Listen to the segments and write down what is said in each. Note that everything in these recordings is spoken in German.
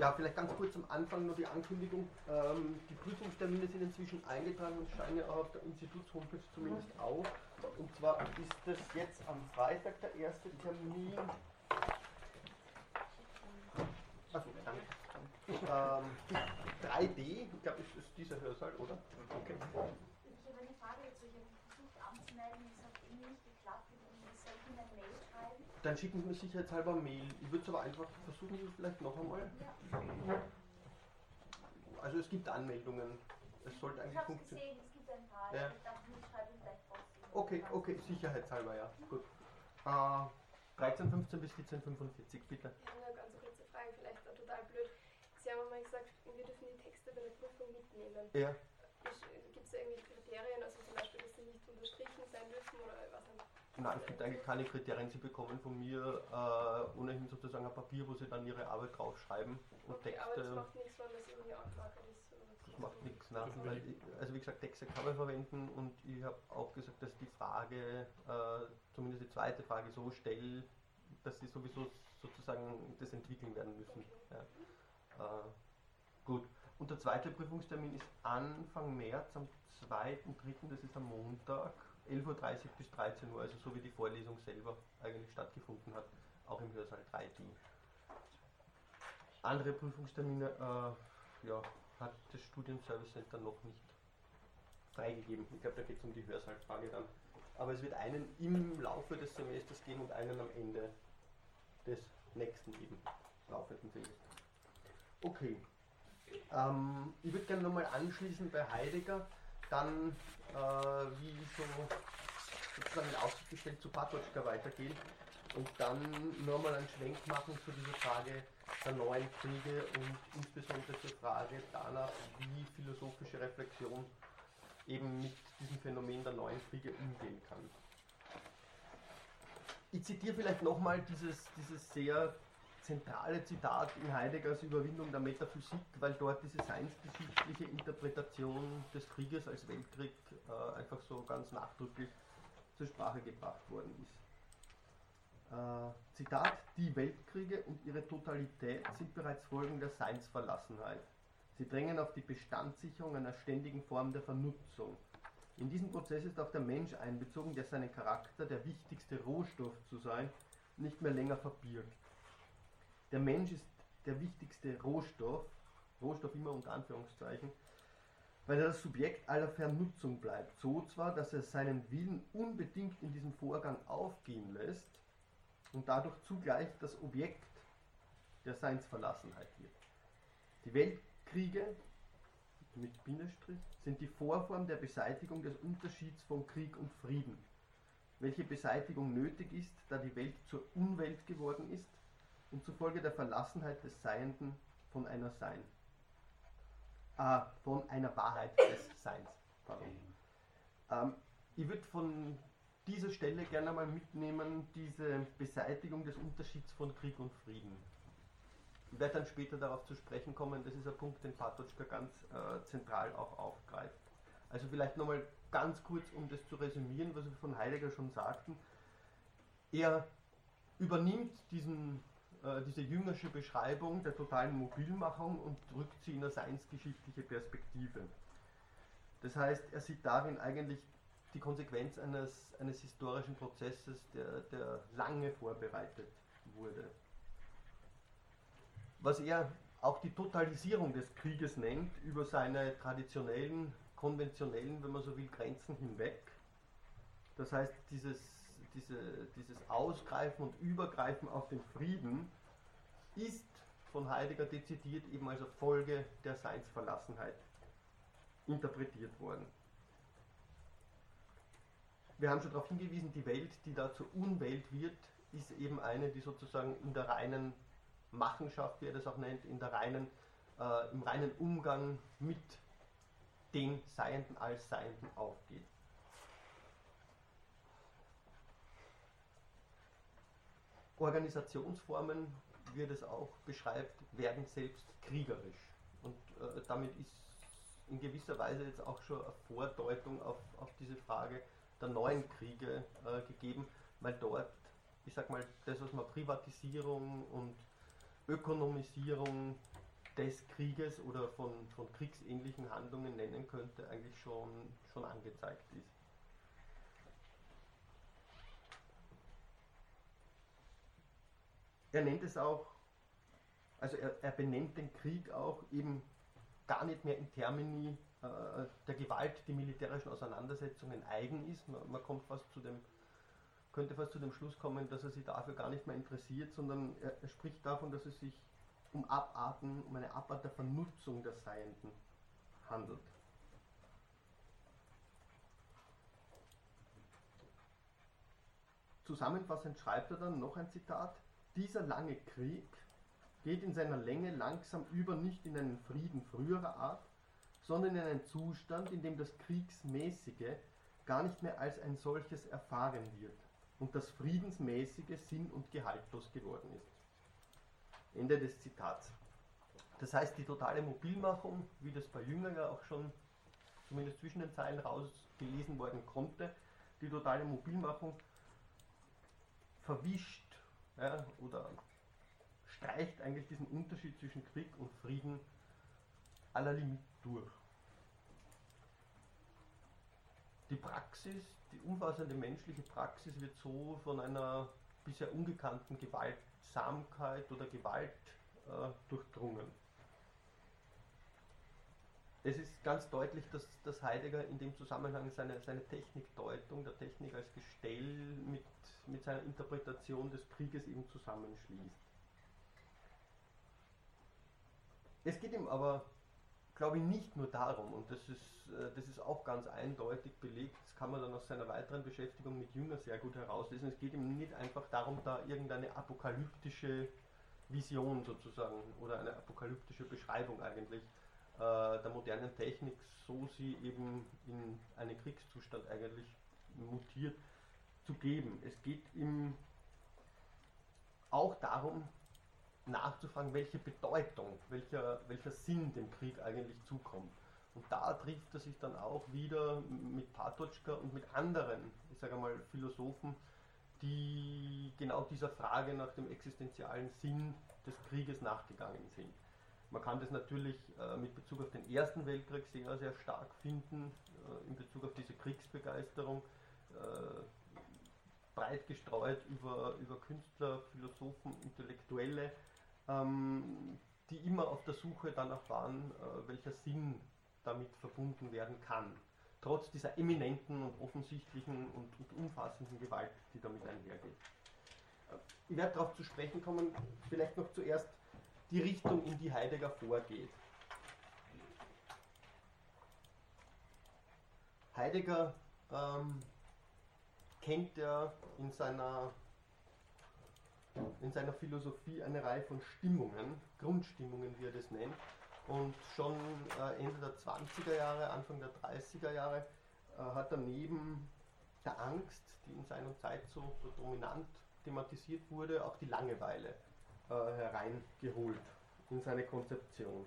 Ja, vielleicht ganz kurz am Anfang nur die Ankündigung. Ähm, die Prüfungstermine sind inzwischen eingetragen und scheinen auch auf der Institutshomepage zumindest auf. Und zwar ist das jetzt am Freitag der erste Termin. Achso, danke. Ähm, 3D, ich glaube, das ist dieser Hörsaal, oder? Okay. Ich habe eine Frage dazu. Ich habe versucht anzumelden, es hat irgendwie nicht geklappt. Soll ich Ihnen eine Mail schreiben? Dann schicken Sie mir sicherheitshalber Mail. Ich würde es aber einfach versuchen, Sie es vielleicht noch einmal. Also es gibt Anmeldungen. Es sollte Ich eigentlich habe es funktionieren. gesehen, es gibt ein paar. Ja. Ich dachte, ich schreibe gleich. Okay, okay, sicherheitshalber, ja. Gut. Äh, 13.15 bis 14.45, bitte. Ich habe eine ganz kurze Frage, vielleicht auch total blöd. Sie haben einmal gesagt, wir dürfen die Texte bei der Prüfung mitnehmen. Ja. Gibt es da irgendwie Kriterien, also zum Beispiel, dass sie nicht unterstrichen sein dürfen oder was? Nein, es gibt eigentlich keine Kriterien. Sie bekommen von mir äh, ohnehin sozusagen ein Papier, wo Sie dann Ihre Arbeit draufschreiben und Okay, aber das Texte. macht nichts, wenn das irgendwie angemarkert ist. Das macht nichts, ne? Weil ich, also wie gesagt, Texte kann man verwenden und ich habe auch gesagt, dass die Frage, äh, zumindest die zweite Frage, so stelle, dass sie sowieso sozusagen das entwickeln werden müssen. Ja. Äh, gut. Und der zweite Prüfungstermin ist Anfang März, am 2.3., das ist am Montag, 11.30 Uhr bis 13 Uhr, also so wie die Vorlesung selber eigentlich stattgefunden hat, auch im Hörsaal 3D. Andere Prüfungstermine, äh, ja, hat das Studienservice Center noch nicht freigegeben. Ich glaube, da geht es um die Hörsaalfrage dann. Aber es wird einen im Laufe des Semesters geben und einen am Ende des nächsten eben laufenden Semesters. Okay. Ähm, ich würde gerne nochmal anschließen bei Heidegger, dann äh, wie so sozusagen in Aussicht gestellt zu Patočka weitergehen und dann nochmal einen Schwenk machen zu dieser Frage der neuen Kriege und insbesondere zur Frage danach, wie philosophische Reflexion eben mit diesem Phänomen der neuen Kriege umgehen kann. Ich zitiere vielleicht nochmal dieses, dieses sehr zentrale Zitat in Heideggers Überwindung der Metaphysik, weil dort diese seinsgeschichtliche Interpretation des Krieges als Weltkrieg äh, einfach so ganz nachdrücklich zur Sprache gebracht worden ist. Äh, Zitat, die Weltkriege und ihre Totalität sind bereits Folgen der Seinsverlassenheit. Sie drängen auf die Bestandssicherung einer ständigen Form der Vernutzung. In diesen Prozess ist auch der Mensch einbezogen, der seinen Charakter, der wichtigste Rohstoff zu sein, nicht mehr länger verbirgt. Der Mensch ist der wichtigste Rohstoff, Rohstoff immer unter Anführungszeichen, weil er das Subjekt aller Vernutzung bleibt. So zwar, dass er seinen Willen unbedingt in diesem Vorgang aufgehen lässt und dadurch zugleich das Objekt der Seinsverlassenheit wird. Die Weltkriege mit Bindestrich sind die Vorform der Beseitigung des Unterschieds von Krieg und Frieden, welche Beseitigung nötig ist, da die Welt zur Unwelt geworden ist und zufolge der Verlassenheit des Seienden von einer Sein. Ah, von einer Wahrheit des Seins. Ähm, ich würde von dieser Stelle gerne mal mitnehmen, diese Beseitigung des Unterschieds von Krieg und Frieden. Ich werde dann später darauf zu sprechen kommen, das ist ein Punkt, den Patočka ganz äh, zentral auch aufgreift. Also vielleicht nochmal ganz kurz, um das zu resümieren, was wir von Heidegger schon sagten. Er übernimmt diesen, äh, diese jüngersche Beschreibung der totalen Mobilmachung und drückt sie in eine seinsgeschichtliche Perspektive. Das heißt, er sieht darin eigentlich die Konsequenz eines, eines historischen Prozesses, der, der lange vorbereitet wurde. Was er auch die Totalisierung des Krieges nennt, über seine traditionellen, konventionellen, wenn man so will, Grenzen hinweg. Das heißt, dieses, diese, dieses Ausgreifen und Übergreifen auf den Frieden ist von Heidegger dezidiert eben als Folge der Seinsverlassenheit interpretiert worden. Wir haben schon darauf hingewiesen, die Welt, die da zur Unwelt wird, ist eben eine, die sozusagen in der reinen Machenschaft, wie er das auch nennt, in der reinen, äh, im reinen Umgang mit den Seienden als Seienden aufgeht. Organisationsformen, wie er das auch beschreibt, werden selbst kriegerisch. Und äh, damit ist in gewisser Weise jetzt auch schon eine Vordeutung auf, auf diese Frage der neuen Kriege äh, gegeben, weil dort, ich sag mal, das, was man Privatisierung und Ökonomisierung des Krieges oder von, von kriegsähnlichen Handlungen nennen könnte, eigentlich schon, schon angezeigt ist. Er nennt es auch, also er, er benennt den Krieg auch eben gar nicht mehr in Termini äh, der Gewalt, die militärischen Auseinandersetzungen eigen ist. Man, man, kommt fast zu dem, könnte fast zu dem Schluss kommen, dass er sich dafür gar nicht mehr interessiert, sondern er, er spricht davon, dass es sich um Abarten, um eine Abart der Vernutzung der Seienden handelt. Zusammenfassend schreibt er dann noch ein Zitat, dieser lange Krieg geht in seiner Länge langsam über nicht in einen Frieden früherer Art, sondern in einen Zustand, in dem das Kriegsmäßige gar nicht mehr als ein solches erfahren wird und das Friedensmäßige sinn- und gehaltlos geworden ist. Ende des Zitats. Das heißt, die totale Mobilmachung, wie das bei Jünger ja auch schon zumindest zwischen den Zeilen rausgelesen worden konnte, die totale Mobilmachung verwischt ja, oder streicht eigentlich diesen Unterschied zwischen Krieg und Frieden aller Limit durch. Die Praxis, die umfassende menschliche Praxis wird so von einer bisher ungekannten Gewaltsamkeit oder Gewalt äh, durchdrungen. Es ist ganz deutlich, dass, dass Heidegger in dem Zusammenhang seine, seine Technikdeutung der Technik als Gestell mit, mit seiner Interpretation des Krieges eben zusammenschließt. Es geht ihm aber, glaube ich, nicht nur darum, und das ist, äh, das ist auch ganz eindeutig belegt, das kann man dann aus seiner weiteren Beschäftigung mit Jünger sehr gut herauslesen, es geht ihm nicht einfach darum, da irgendeine apokalyptische Vision sozusagen oder eine apokalyptische Beschreibung eigentlich äh, der modernen Technik, so sie eben in einen Kriegszustand eigentlich mutiert, zu geben. Es geht ihm auch darum, nachzufragen, welche Bedeutung, welcher, welcher Sinn dem Krieg eigentlich zukommt. Und da trifft er sich dann auch wieder mit Patočka und mit anderen, ich sage mal, Philosophen, die genau dieser Frage nach dem existenzialen Sinn des Krieges nachgegangen sind. Man kann das natürlich äh, mit Bezug auf den Ersten Weltkrieg sehr, sehr stark finden, äh, in Bezug auf diese Kriegsbegeisterung, äh, breit gestreut über, über Künstler, Philosophen, Intellektuelle, ähm, die immer auf der Suche danach waren, äh, welcher Sinn damit verbunden werden kann. Trotz dieser eminenten und offensichtlichen und, und umfassenden Gewalt, die damit einhergeht. Äh, ich werde darauf zu sprechen kommen, vielleicht noch zuerst die Richtung, in die Heidegger vorgeht. Heidegger ähm, kennt ja in seiner in seiner Philosophie eine Reihe von Stimmungen, Grundstimmungen, wie er das nennt. Und schon äh, Ende der 20er Jahre, Anfang der 30er Jahre äh, hat er neben der Angst, die in seiner Zeit so, so dominant thematisiert wurde, auch die Langeweile äh, hereingeholt in seine Konzeption.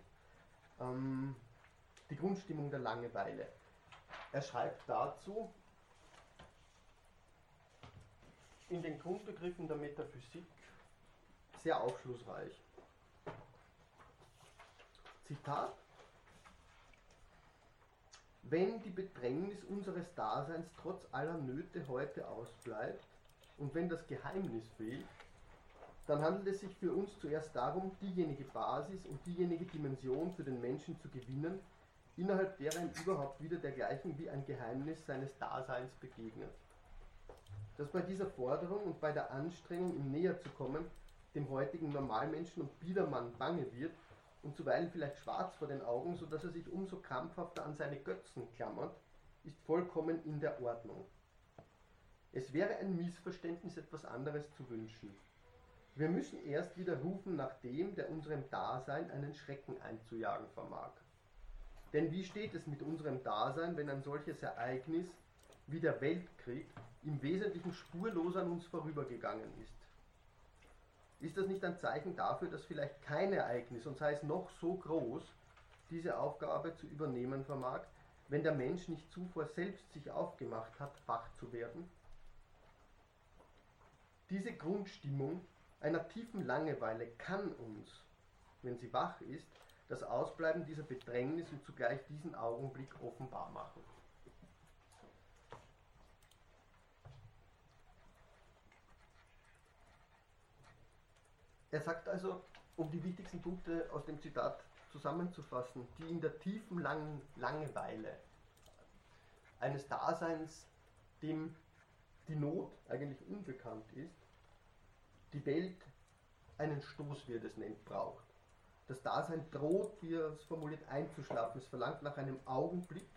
Ähm, die Grundstimmung der Langeweile. Er schreibt dazu, in den Grundbegriffen der Metaphysik sehr aufschlussreich. Zitat. Wenn die Bedrängnis unseres Daseins trotz aller Nöte heute ausbleibt und wenn das Geheimnis fehlt, dann handelt es sich für uns zuerst darum, diejenige Basis und diejenige Dimension für den Menschen zu gewinnen, innerhalb derer ihm überhaupt wieder dergleichen wie ein Geheimnis seines Daseins begegnet dass bei dieser Forderung und bei der Anstrengung, ihm näher zu kommen, dem heutigen Normalmenschen und Biedermann bange wird und zuweilen vielleicht schwarz vor den Augen, so dass er sich umso krampfhafter an seine Götzen klammert, ist vollkommen in der Ordnung. Es wäre ein Missverständnis, etwas anderes zu wünschen. Wir müssen erst wieder rufen nach dem, der unserem Dasein einen Schrecken einzujagen vermag. Denn wie steht es mit unserem Dasein, wenn ein solches Ereignis wie der Weltkrieg im Wesentlichen spurlos an uns vorübergegangen ist. Ist das nicht ein Zeichen dafür, dass vielleicht kein Ereignis, und sei es noch so groß, diese Aufgabe zu übernehmen vermag, wenn der Mensch nicht zuvor selbst sich aufgemacht hat, wach zu werden? Diese Grundstimmung einer tiefen Langeweile kann uns, wenn sie wach ist, das Ausbleiben dieser Bedrängnis und zugleich diesen Augenblick offenbar machen. Er sagt also, um die wichtigsten Punkte aus dem Zitat zusammenzufassen, die in der tiefen langen Langeweile eines Daseins, dem die Not eigentlich unbekannt ist, die Welt einen Stoß, wie er das nennt, braucht. Das Dasein droht, wie er es formuliert, einzuschlafen. Es verlangt nach einem Augenblick,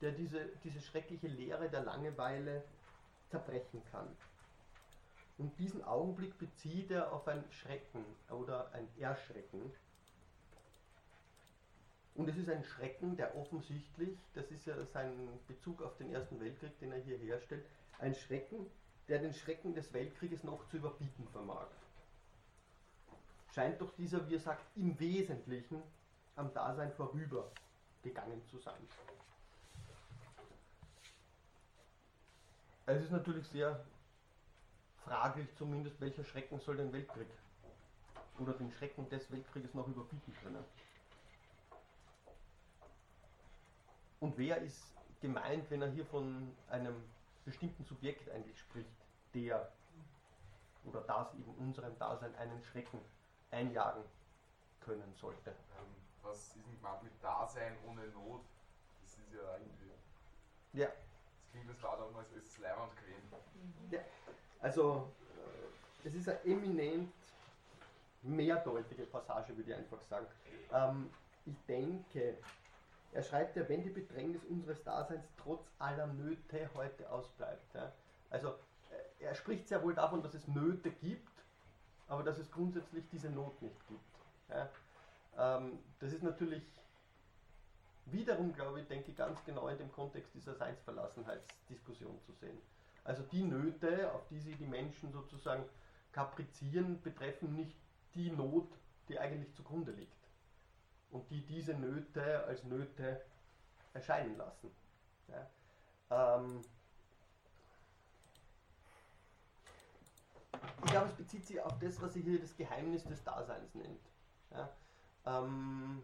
der diese, diese schreckliche Leere der Langeweile zerbrechen kann. Und diesen Augenblick bezieht er auf ein Schrecken oder ein Erschrecken. Und es ist ein Schrecken, der offensichtlich, das ist ja sein Bezug auf den Ersten Weltkrieg, den er hier herstellt, ein Schrecken, der den Schrecken des Weltkrieges noch zu überbieten vermag. Scheint doch dieser, wie er sagt, im Wesentlichen am Dasein vorübergegangen zu sein. Es ist natürlich sehr fraglich zumindest, welcher Schrecken soll den Weltkrieg oder den Schrecken des Weltkrieges noch überbieten können. Und wer ist gemeint, wenn er hier von einem bestimmten Subjekt eigentlich spricht, der oder das eben unserem Dasein einen Schrecken einjagen können sollte. Ähm, was ist denn gemeint mit Dasein ohne Not? Das ist ja irgendwie. Ja. Das klingt das war damals als Leihwand gewesen. Ja. Also, äh, es ist eine eminent mehrdeutige Passage, würde ich einfach sagen. Ähm, ich denke, er schreibt ja, wenn die Bedrängnis unseres Daseins trotz aller Nöte heute ausbleibt. Ja. Also, er spricht sehr wohl davon, dass es Nöte gibt, aber dass es grundsätzlich diese Not nicht gibt. Ja. Ähm, das ist natürlich wiederum, glaube ich, denke ich, ganz genau in dem Kontext dieser Seinsverlassenheitsdiskussion zu sehen. Also die Nöte, auf die sich die Menschen sozusagen kaprizieren, betreffen nicht die Not, die eigentlich zugrunde liegt. Und die diese Nöte als Nöte erscheinen lassen. Ja. Ähm ich glaube, es bezieht sich auf das, was sie hier das Geheimnis des Daseins nennt. Ja. Ähm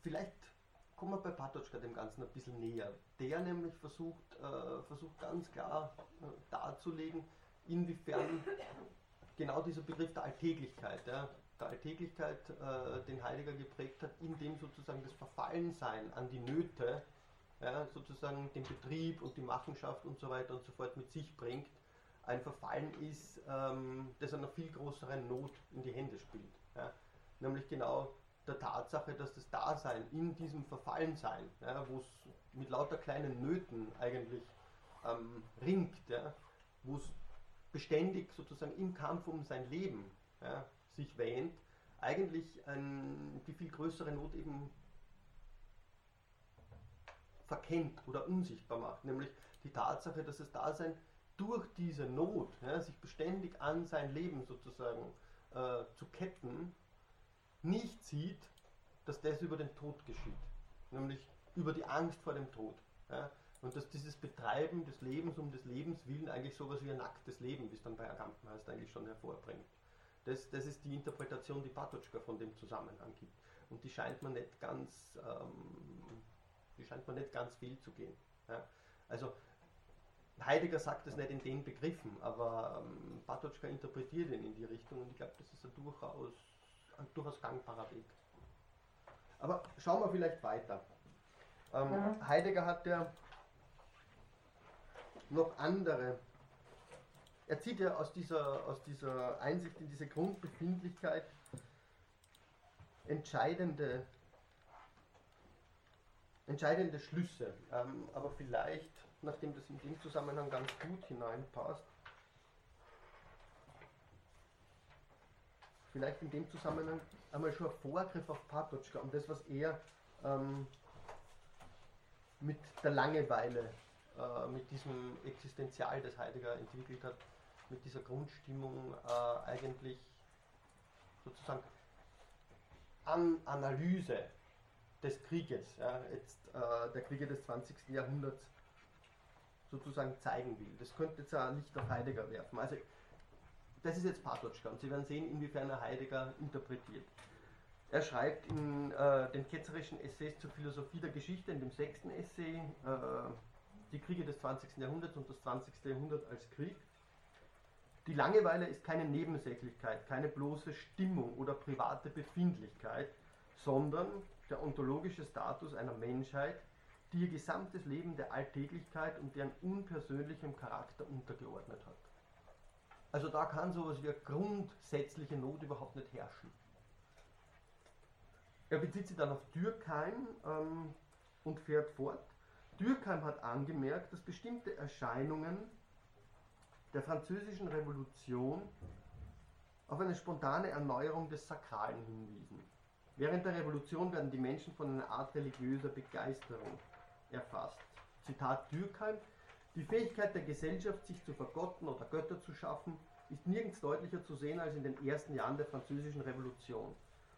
vielleicht kommen wir bei Patočka dem Ganzen ein bisschen näher. Der nämlich versucht, äh, versucht ganz klar äh, darzulegen, inwiefern genau dieser Begriff der Alltäglichkeit, ja, der Alltäglichkeit, äh, den Heidegger geprägt hat, in dem sozusagen das Verfallensein an die Nöte, ja, sozusagen den Betrieb und die Machenschaft und so weiter und so fort mit sich bringt, ein Verfallen ist, ähm, das einer viel größeren Not in die Hände spielt. Ja. Nämlich genau der Tatsache, dass das Dasein in diesem Verfallensein, ja, wo es mit lauter kleinen Nöten eigentlich ähm, ringt, ja, wo es beständig sozusagen im Kampf um sein Leben ja, sich wähnt, eigentlich ein, die viel größere Not eben verkennt oder unsichtbar macht, nämlich die Tatsache, dass das Dasein durch diese Not, ja, sich beständig an sein Leben sozusagen äh, zu ketten, nicht sieht, dass das über den Tod geschieht, nämlich über die Angst vor dem Tod. Ja? Und dass dieses Betreiben des Lebens um des Lebens willen eigentlich sowas wie ein nacktes Leben, wie es dann bei Agamben heißt, eigentlich schon hervorbringt. Das, das ist die Interpretation, die Patočka von dem Zusammenhang gibt. Und die scheint mir nicht ganz, ähm, die scheint mir nicht ganz viel zu gehen. Ja? Also Heidegger sagt es nicht in den Begriffen, aber ähm, Patočka interpretiert ihn in die Richtung und ich glaube, das ist ein durchaus ein durchaus gangbarer Weg. Aber schauen wir vielleicht weiter. Ähm, mhm. Heidegger hat ja noch andere. Er zieht ja aus dieser, aus dieser Einsicht in diese Grundbefindlichkeit entscheidende, entscheidende Schlüsse. Ähm, aber vielleicht, nachdem das in dem Zusammenhang ganz gut hineinpasst, vielleicht in dem Zusammenhang einmal schon ein Vorgriff auf Patočka und das, was er ähm, mit der Langeweile, äh, mit diesem Existenzial, das Heidegger entwickelt hat, mit dieser Grundstimmung äh, eigentlich sozusagen an Analyse des Krieges, ja, jetzt äh, der Kriege des 20. Jahrhunderts sozusagen zeigen will. Das könnte jetzt ein Licht auf Heidegger werfen. Also das ist jetzt Patočka und Sie werden sehen, inwiefern er Heidegger interpretiert. Er schreibt in äh, den ketzerischen Essays zur Philosophie der Geschichte, in dem sechsten Essay, äh, die Kriege des 20. Jahrhunderts und das 20. Jahrhundert als Krieg. Die Langeweile ist keine Nebensächlichkeit, keine bloße Stimmung oder private Befindlichkeit, sondern der ontologische Status einer Menschheit, die ihr gesamtes Leben der Alltäglichkeit und deren unpersönlichem Charakter untergeordnet hat. Also da kann sowas wie eine grundsätzliche Not überhaupt nicht herrschen. Er bezieht sich dann auf Dürkheim ähm, und fährt fort. Dürkheim hat angemerkt, dass bestimmte Erscheinungen der französischen Revolution auf eine spontane Erneuerung des Sakralen hinwiesen. Während der Revolution werden die Menschen von einer Art religiöser Begeisterung erfasst. Zitat Dürkheim, die Fähigkeit der Gesellschaft, sich zu vergotten oder Götter zu schaffen, ist nirgends deutlicher zu sehen als in den ersten Jahren der französischen Revolution.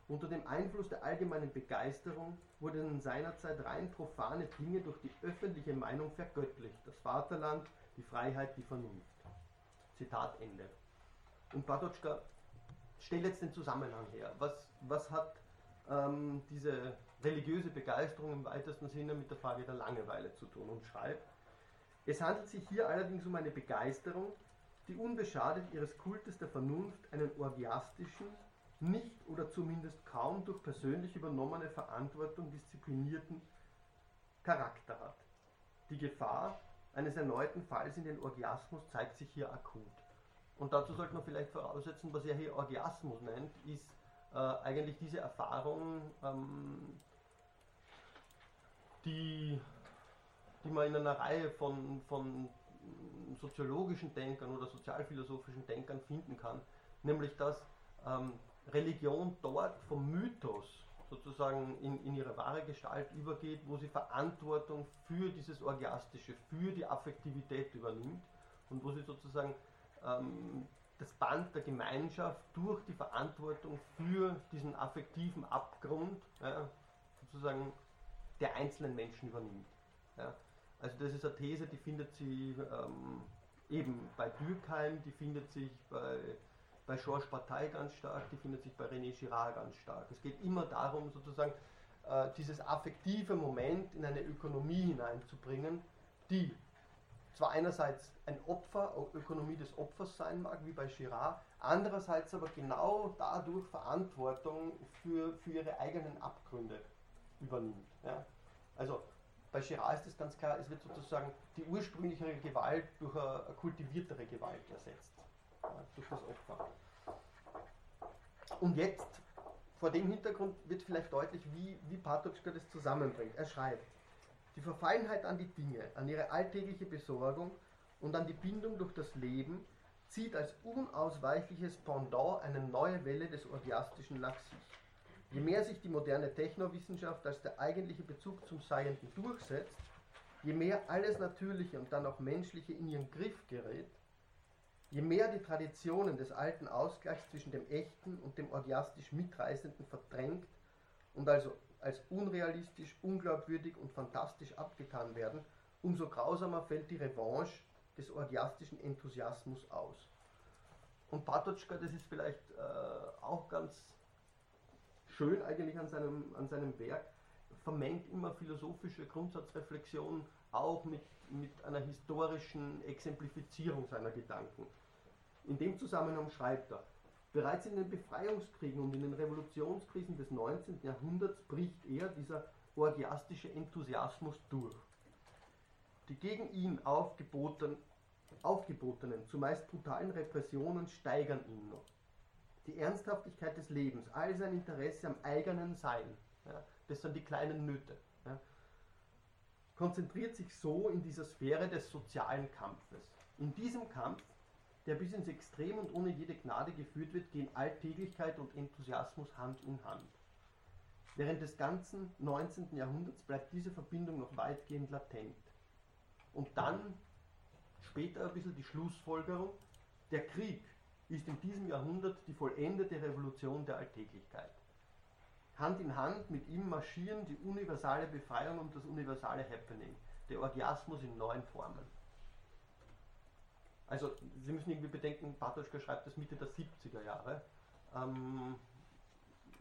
Unter dem Einfluss der allgemeinen Begeisterung wurden seinerzeit rein profane Dinge durch die öffentliche Meinung vergöttlicht. Das Vaterland, die Freiheit, die Vernunft. Zitat Ende. Und Patočka stellt jetzt den Zusammenhang her. Was, was hat ähm, diese religiöse Begeisterung im weitesten Sinne mit der Frage der Langeweile zu tun und schreibt, es handelt sich hier allerdings um eine Begeisterung, die unbeschadet ihres Kultes der Vernunft einen orgiastischen, nicht oder zumindest kaum durch persönlich übernommene Verantwortung disziplinierten Charakter hat. Die Gefahr eines erneuten Falls in den Orgiasmus zeigt sich hier akut. Und dazu sollte man vielleicht voraussetzen, was er hier Orgiasmus nennt, ist äh, eigentlich diese Erfahrung, ähm, die, die man in einer Reihe von, von soziologischen Denkern oder sozialphilosophischen Denkern finden kann, nämlich dass ähm, Religion dort vom Mythos sozusagen in, in ihre wahre Gestalt übergeht, wo sie Verantwortung für dieses Orgiastische, für die Affektivität übernimmt und wo sie sozusagen ähm, das Band der Gemeinschaft durch die Verantwortung für diesen affektiven Abgrund ja, sozusagen der einzelnen Menschen übernimmt. Ja. Also das ist eine These, die findet sie ähm, eben bei Dürkheim, die findet sich bei, bei Georges Partei ganz stark, die findet sich bei René Girard ganz stark. Es geht immer darum, sozusagen äh, dieses affektive Moment in eine Ökonomie hineinzubringen, die zwar einerseits ein Opfer, Ökonomie des Opfers sein mag, wie bei Girard, andererseits aber genau dadurch Verantwortung für, für ihre eigenen Abgründe übernimmt. Ja? Also bei Girard ist es ganz klar, es wird sozusagen die ursprünglichere Gewalt durch eine, kultiviertere Gewalt ersetzt, ja, durch das Opfer. Und jetzt, vor dem Hintergrund, wird vielleicht deutlich, wie, wie Patočka das zusammenbringt. Er schreibt, die Verfallenheit an die Dinge, an ihre alltägliche Besorgung und an die Bindung durch das Leben zieht als unausweichliches Pendant eine neue Welle des Orgiastischen nach sich. Je mehr sich die moderne Technowissenschaft als der eigentliche Bezug zum Seienden durchsetzt, je mehr alles Natürliche und dann auch Menschliche in ihren Griff gerät, je mehr die Traditionen des alten Ausgleichs zwischen dem Echten und dem orgiastisch Mitreißenden verdrängt und also als unrealistisch, unglaubwürdig und fantastisch abgetan werden, umso grausamer fällt die Revanche des orgiastischen Enthusiasmus aus. Und Patočka, das ist vielleicht äh, auch ganz schön eigentlich an seinem, an seinem Werk, vermengt immer philosophische Grundsatzreflexionen auch mit, mit einer historischen Exemplifizierung seiner Gedanken. In dem Zusammenhang schreibt er, bereits in den Befreiungskriegen und in den Revolutionskrisen des 19. Jahrhunderts bricht er, dieser orgiastische Enthusiasmus, durch. Die gegen ihn aufgeboten, aufgebotenen, zumeist brutalen Repressionen steigern ihn noch die Ernsthaftigkeit des Lebens, all sein Interesse am eigenen Sein, ja, das sind die kleinen Nöte, ja, konzentriert sich so in dieser Sphäre des sozialen Kampfes. In diesem Kampf, der bis ins Extrem und ohne jede Gnade geführt wird, gehen Alltäglichkeit und Enthusiasmus Hand in Hand. Während des ganzen 19. Jahrhunderts bleibt diese Verbindung noch weitgehend latent. Und dann später ein bisschen die Schlussfolgerung, der Krieg ist in diesem Jahrhundert die vollendete Revolution der Alltäglichkeit. Hand in Hand mit ihm marschieren die universale Befreiung und das universale Happening, der Orgiasmus in neuen Formen. Also Sie müssen irgendwie bedenken, Bartoschka schreibt das Mitte der 70er Jahre. Ähm,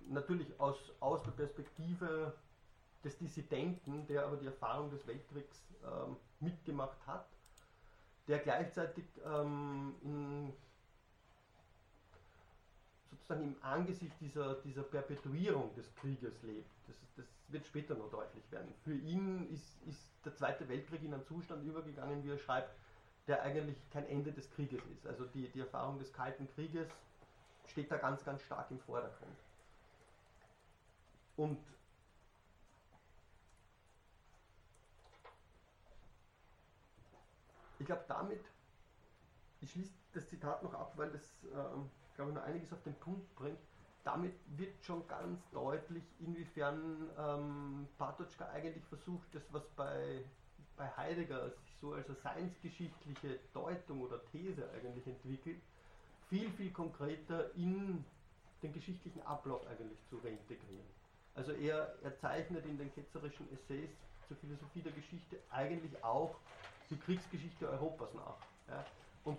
natürlich aus, aus der Perspektive des Dissidenten, der aber die Erfahrung des Weltkriegs ähm, mitgemacht hat, der gleichzeitig ähm, in, sozusagen im Angesicht dieser, dieser Perpetuierung des Krieges lebt. Das, das wird später noch deutlich werden. Für ihn ist, ist der Zweite Weltkrieg in einen Zustand übergegangen, wie er schreibt, der eigentlich kein Ende des Krieges ist. Also die, die Erfahrung des Kalten Krieges steht da ganz, ganz stark im Vordergrund. Und ich glaube, damit, ich schließe das Zitat noch ab, weil das, ähm, glaube ich, noch einiges auf den Punkt bringt. Damit wird schon ganz deutlich, inwiefern ähm, Patočka eigentlich versucht, das, was bei, bei Heidegger so als eine seinsgeschichtliche Deutung oder These eigentlich entwickelt, viel, viel konkreter in den geschichtlichen Ablauf eigentlich zu reintegrieren. Also er, er zeichnet in den ketzerischen Essays zur Philosophie der Geschichte eigentlich auch die Kriegsgeschichte Europas nach. Ja. Und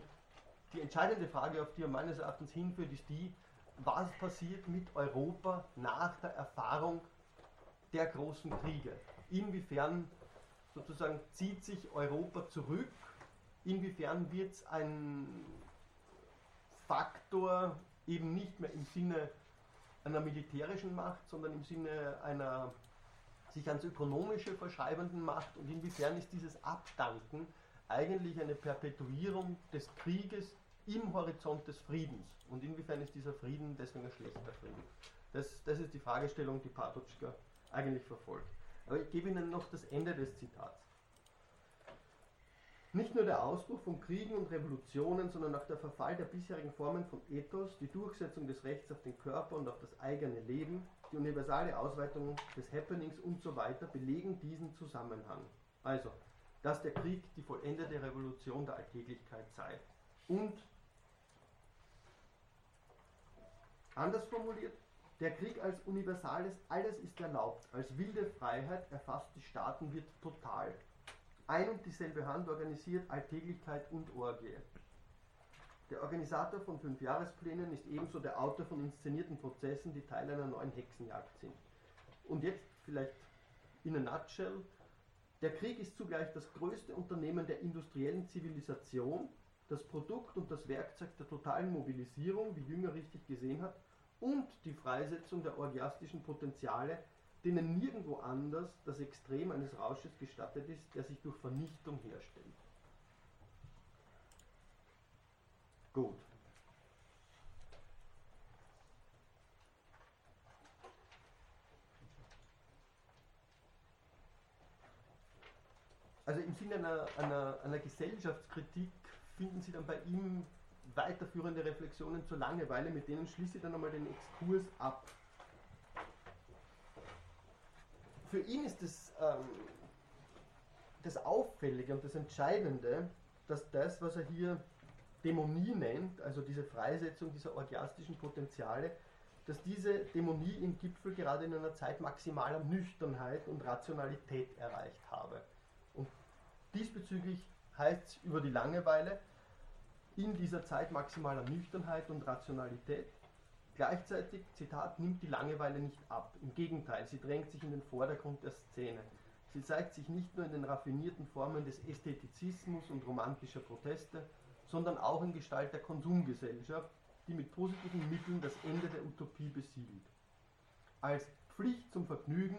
die entscheidende Frage, auf die er meines Erachtens hinführt, ist die, was passiert mit Europa nach der Erfahrung der großen Kriege? Inwiefern sozusagen zieht sich Europa zurück? Inwiefern wird es ein Faktor eben nicht mehr im Sinne einer militärischen Macht, sondern im Sinne einer sich ans Ökonomische verschreibenden Macht und inwiefern ist dieses Abdanken eigentlich eine Perpetuierung des Krieges im Horizont des Friedens und inwiefern ist dieser Frieden deswegen ein schlechter Frieden. Das, das ist die Fragestellung, die Patočka eigentlich verfolgt. Aber ich gebe Ihnen noch das Ende des Zitats. Nicht nur der Ausbruch von Kriegen und Revolutionen, sondern auch der Verfall der bisherigen Formen von Ethos, die Durchsetzung des Rechts auf den Körper und auf das eigene Leben, die universale Ausweitung des Happenings und so weiter belegen diesen Zusammenhang. Also, dass der Krieg die vollendete Revolution der Alltäglichkeit sei. Und, anders formuliert, der Krieg als universales Alles ist erlaubt, als wilde Freiheit erfasst die Staaten wird total ein und dieselbe Hand organisiert Alltäglichkeit und Orgie. Der Organisator von Fünfjahresplänen ist ebenso der Autor von inszenierten Prozessen, die Teil einer neuen Hexenjagd sind. Und jetzt vielleicht in a nutshell. Der Krieg ist zugleich das größte Unternehmen der industriellen Zivilisation, das Produkt und das Werkzeug der totalen Mobilisierung, wie Jünger richtig gesehen hat, und die Freisetzung der orgiastischen Potenziale denen nirgendwo anders das Extrem eines Rausches gestattet ist, der sich durch Vernichtung herstellt. Gut. Also im Sinne einer, einer, einer Gesellschaftskritik finden Sie dann bei ihm weiterführende Reflexionen zur Langeweile, mit denen schließe ich dann einmal den Exkurs ab für ihn ist das, ähm, das Auffällige und das Entscheidende, dass das, was er hier Dämonie nennt, also diese Freisetzung dieser orgiastischen Potenziale, dass diese Dämonie im Gipfel gerade in einer Zeit maximaler Nüchternheit und Rationalität erreicht habe. Und diesbezüglich heißt es über die Langeweile, in dieser Zeit maximaler Nüchternheit und Rationalität Gleichzeitig, Zitat, nimmt die Langeweile nicht ab. Im Gegenteil, sie drängt sich in den Vordergrund der Szene. Sie zeigt sich nicht nur in den raffinierten Formen des Ästhetizismus und romantischer Proteste, sondern auch in Gestalt der Konsumgesellschaft, die mit positiven Mitteln das Ende der Utopie besiegelt. Als Pflicht zum Vergnügen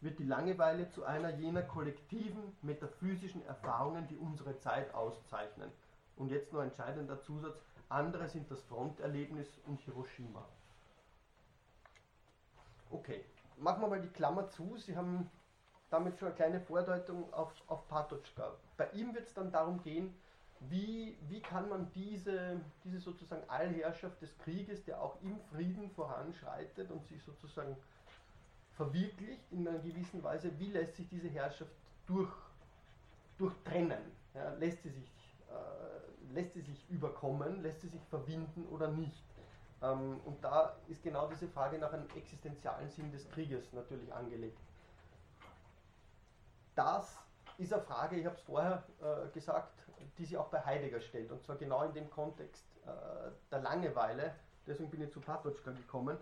wird die Langeweile zu einer jener kollektiven, metaphysischen Erfahrungen, die unsere Zeit auszeichnen. Und jetzt noch entscheidender Zusatz, andere sind das Fronterlebnis und Hiroshima. Okay, machen wir mal die Klammer zu. Sie haben damit schon eine kleine Vordeutung auf, auf Patočka. Bei ihm wird es dann darum gehen, wie, wie kann man diese, diese sozusagen Allherrschaft des Krieges, der auch im Frieden voranschreitet und sich sozusagen verwirklicht in einer gewissen Weise, wie lässt sich diese Herrschaft durch, durchtrennen? Ja, lässt sie sich äh, lässt sie sich überkommen, lässt sie sich verwinden oder nicht. Ähm, und da ist genau diese Frage nach einem existenzialen Sinn des Krieges natürlich angelegt. Das ist eine Frage, ich habe es vorher äh, gesagt, die sie auch bei Heidegger stellt, und zwar genau in dem Kontext äh, der Langeweile. Deswegen bin ich zu Patočka gekommen.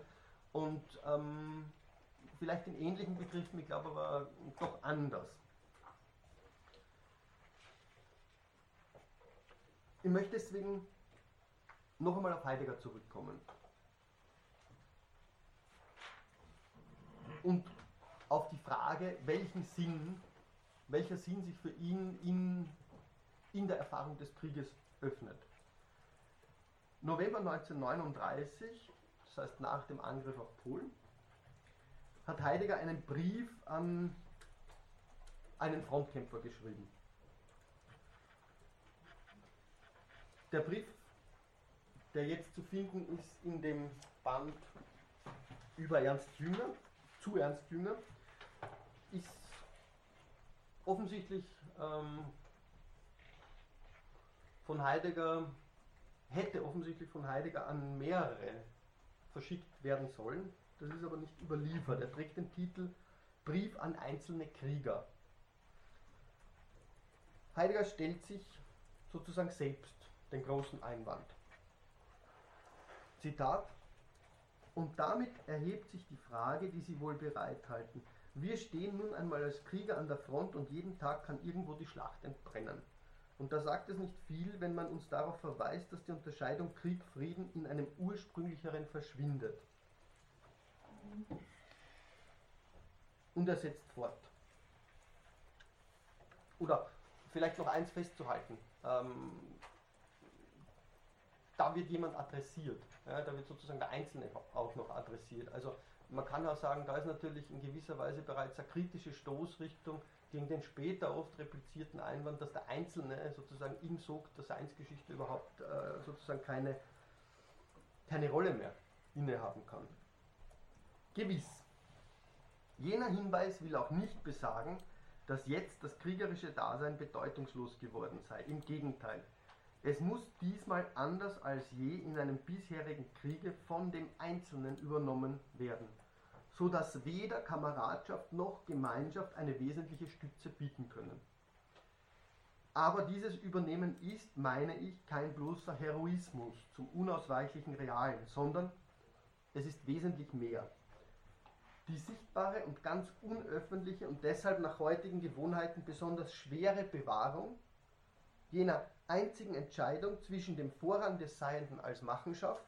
Und ähm, vielleicht in ähnlichen Begriffen, ich glaube aber doch anders. Ich möchte deswegen noch einmal auf Heidegger zurückkommen. Und auf die Frage, welchen Sinn, welcher Sinn sich für ihn in, in der Erfahrung des Krieges öffnet. November 1939, das heißt nach dem Angriff auf Polen, hat Heidegger einen Brief an einen Frontkämpfer geschrieben. Der Brief, der jetzt zu finden ist in dem Band über Ernst Jünger, zu Ernst Jünger, ist offensichtlich ähm, von Heidegger, hätte offensichtlich von Heidegger an mehrere verschickt werden sollen. Das ist aber nicht überliefert. Er trägt den Titel Brief an einzelne Krieger. Heidegger stellt sich sozusagen selbst den großen Einwand. Zitat, und damit erhebt sich die Frage, die Sie wohl bereithalten. Wir stehen nun einmal als Krieger an der Front und jeden Tag kann irgendwo die Schlacht entbrennen. Und da sagt es nicht viel, wenn man uns darauf verweist, dass die Unterscheidung Krieg-Frieden in einem ursprünglicheren verschwindet. Und er setzt fort. Oder vielleicht noch eins festzuhalten. Ähm, da wird jemand adressiert. Ja, da wird sozusagen der Einzelne auch noch adressiert. Also man kann auch sagen, da ist natürlich in gewisser Weise bereits eine kritische Stoßrichtung gegen den später oft replizierten Einwand, dass der Einzelne sozusagen im Sog der Seinsgeschichte überhaupt äh, sozusagen keine, keine Rolle mehr innehaben kann. Gewiss. Jener Hinweis will auch nicht besagen, dass jetzt das kriegerische Dasein bedeutungslos geworden sei. Im Gegenteil. Es muss diesmal anders als je in einem bisherigen Kriege von dem Einzelnen übernommen werden, so dass weder Kameradschaft noch Gemeinschaft eine wesentliche Stütze bieten können. Aber dieses Übernehmen ist, meine ich, kein bloßer Heroismus zum unausweichlichen Realen, sondern es ist wesentlich mehr. Die sichtbare und ganz unöffentliche und deshalb nach heutigen Gewohnheiten besonders schwere Bewahrung jener einzigen Entscheidung zwischen dem Vorrang des Seienden als Machenschaft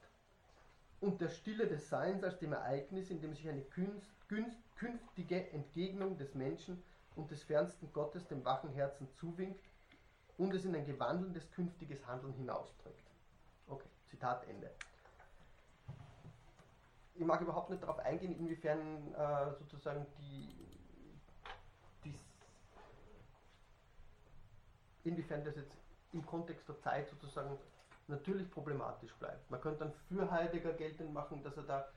und der Stille des Seins als dem Ereignis, in dem sich eine künst, künst, künftige Entgegnung des Menschen und des fernsten Gottes dem wachen Herzen zuwinkt und es in ein gewandelndes künftiges Handeln hinausträgt. Okay, Zitat Ende. Ich mag überhaupt nicht darauf eingehen, inwiefern äh, sozusagen die, die inwiefern das jetzt im Kontext der Zeit sozusagen natürlich problematisch bleibt. Man könnte dann für Heidegger geltend machen, dass er da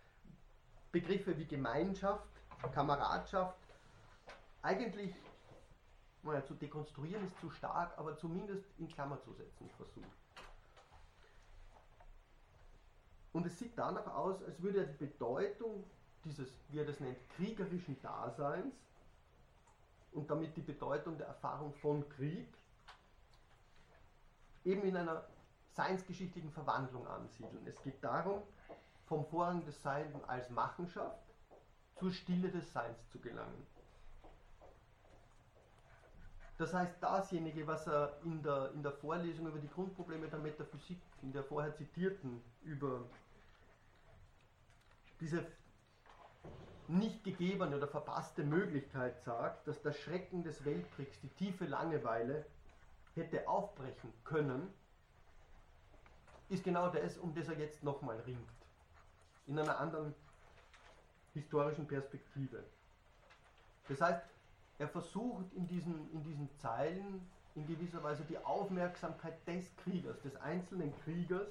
Begriffe wie Gemeinschaft, Kameradschaft eigentlich naja, zu dekonstruieren ist zu stark, aber zumindest in Klammer zu setzen versucht. Und es sieht danach aus, als würde er die Bedeutung dieses, wie er das nennt, kriegerischen Daseins und damit die Bedeutung der Erfahrung von Krieg eben in einer seinsgeschichtlichen Verwandlung ansiedeln. Es geht darum, vom Vorrang des Seienden als Machenschaft zur Stille des Seins zu gelangen. Das heißt, dasjenige, was er in der, in der Vorlesung über die Grundprobleme der Metaphysik, in der vorher zitierten, über diese nicht gegebene oder verpasste Möglichkeit sagt, dass der Schrecken des Weltkriegs, die tiefe Langeweile hätte aufbrechen können, ist genau das, um das er jetzt nochmal ringt. In einer anderen historischen Perspektive. Das heißt, er versucht in diesen, in diesen Zeilen in gewisser Weise die Aufmerksamkeit des Kriegers, des einzelnen Kriegers,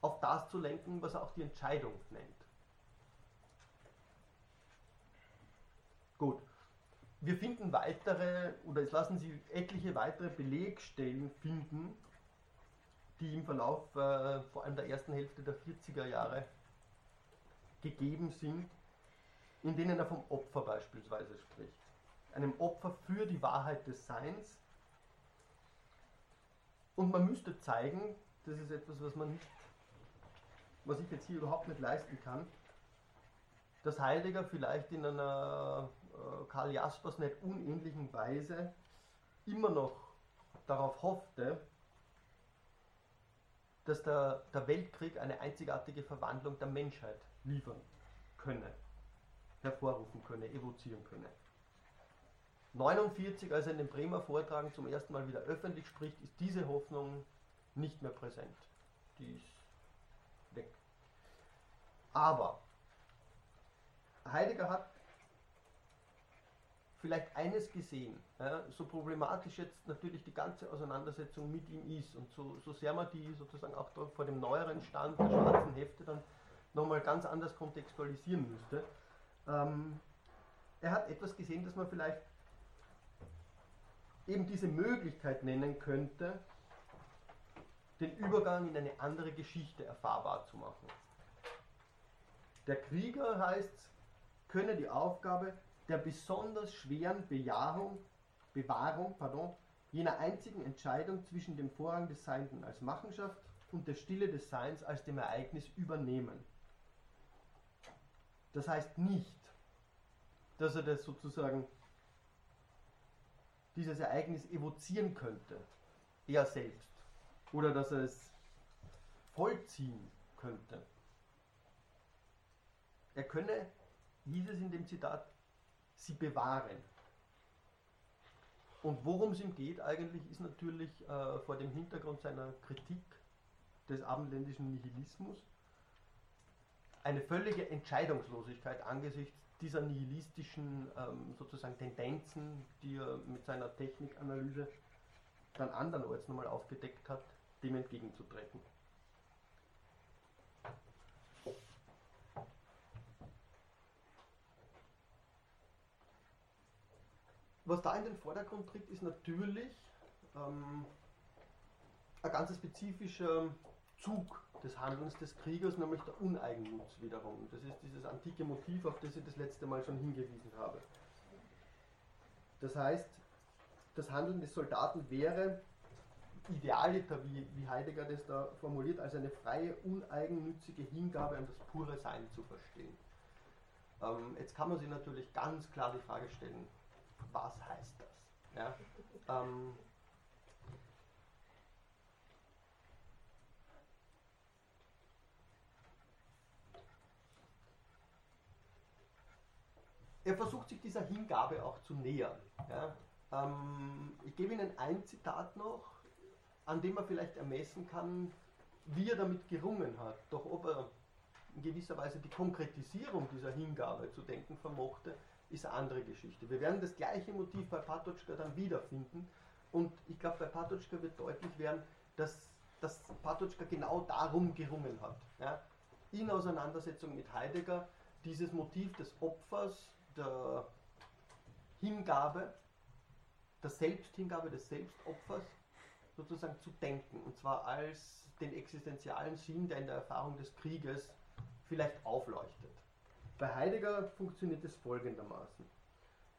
auf das zu lenken, was er auch die Entscheidung nennt. Gut. Wir finden weitere, oder es lassen sich etliche weitere Belegstellen finden, die im Verlauf äh, vor allem der ersten Hälfte der 40er Jahre gegeben sind, in denen er vom Opfer beispielsweise spricht. Einem Opfer für die Wahrheit des Seins, Und man müsste zeigen, das ist etwas, was man nicht, was ich jetzt hier überhaupt nicht leisten kann, dass Heidegger vielleicht in einer Karl Jaspers nicht unähnlichen Weise immer noch darauf hoffte, dass der, der Weltkrieg eine einzigartige Verwandlung der Menschheit liefern könne, hervorrufen könne, evozieren könne. 49, als er in den Bremer Vortragen zum ersten Mal wieder öffentlich spricht, ist diese Hoffnung nicht mehr präsent. Die ist weg. Aber Heidegger hat vielleicht eines gesehen, ja, so problematisch jetzt natürlich die ganze Auseinandersetzung mit ihm ist und so, so sehr man die sozusagen auch vor dem neueren Stand der schwarzen Hefte dann nochmal ganz anders kontextualisieren müsste. Ähm, er hat etwas gesehen, das man vielleicht eben diese Möglichkeit nennen könnte, den Übergang in eine andere Geschichte erfahrbar zu machen. Der Krieger heißt, könne die Aufgabe der besonders schweren Bejahung, Bewahrung pardon, jener einzigen Entscheidung zwischen dem Vorrang des Seienden als Machenschaft und der Stille des Seins als dem Ereignis übernehmen. Das heißt nicht, dass er das sozusagen dieses Ereignis evozieren könnte, er selbst, oder dass er es vollziehen könnte. Er könne, hieß es in dem Zitat, sie bewahren. Und worum es ihm geht eigentlich, ist natürlich äh, vor dem Hintergrund seiner Kritik des abendländischen Nihilismus eine völlige Entscheidungslosigkeit angesichts dieser nihilistischen ähm, sozusagen Tendenzen, die er mit seiner Technikanalyse dann andernorts nochmal aufgedeckt hat, dem entgegenzutreten. Was da in den Vordergrund tritt, ist natürlich ähm, ein ganz spezifischer Zug des Handelns des Kriegers, nämlich der Uneigennutz wiederum. Das ist dieses antike Motiv, auf das ich das letzte Mal schon hingewiesen habe. Das heißt, das Handeln des Soldaten wäre idealiter, wie, wie Heidegger das da formuliert, als eine freie, uneigennützige Hingabe an das pure Sein zu verstehen. Ähm, jetzt kann man sich natürlich ganz klar die Frage stellen, was heißt das? Ja? Ähm, er versucht sich dieser Hingabe auch zu nähern. Ja? Ähm, ich gebe Ihnen ein Zitat noch, an dem man vielleicht ermessen kann, wie er damit gerungen hat. Doch ob er in gewisser Weise die Konkretisierung dieser Hingabe zu denken vermochte, ist eine andere Geschichte. Wir werden das gleiche Motiv bei Patočka dann wiederfinden und ich glaube, bei Patočka wird deutlich werden, dass, dass Patočka genau darum gerungen hat. Ja? In Auseinandersetzung mit Heidegger dieses Motiv des Opfers, der Hingabe, der Selbsthingabe, des Selbstopfers sozusagen zu denken. Und zwar als den existenzialen Sinn, der in der Erfahrung des Krieges vielleicht aufleuchtet. Bei Heidegger funktioniert es folgendermaßen.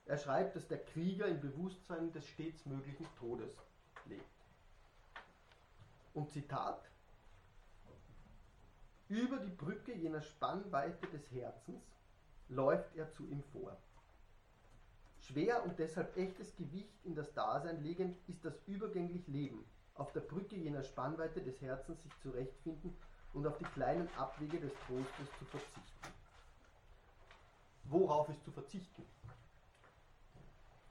Er schreibt, dass der Krieger im Bewusstsein des stets möglichen Todes lebt. Und Zitat, über die Brücke jener Spannweite des Herzens läuft er zu ihm vor. Schwer und deshalb echtes Gewicht in das Dasein legend ist das übergänglich Leben, auf der Brücke jener Spannweite des Herzens sich zurechtfinden und auf die kleinen Abwege des Trostes zu verzichten worauf ist zu verzichten?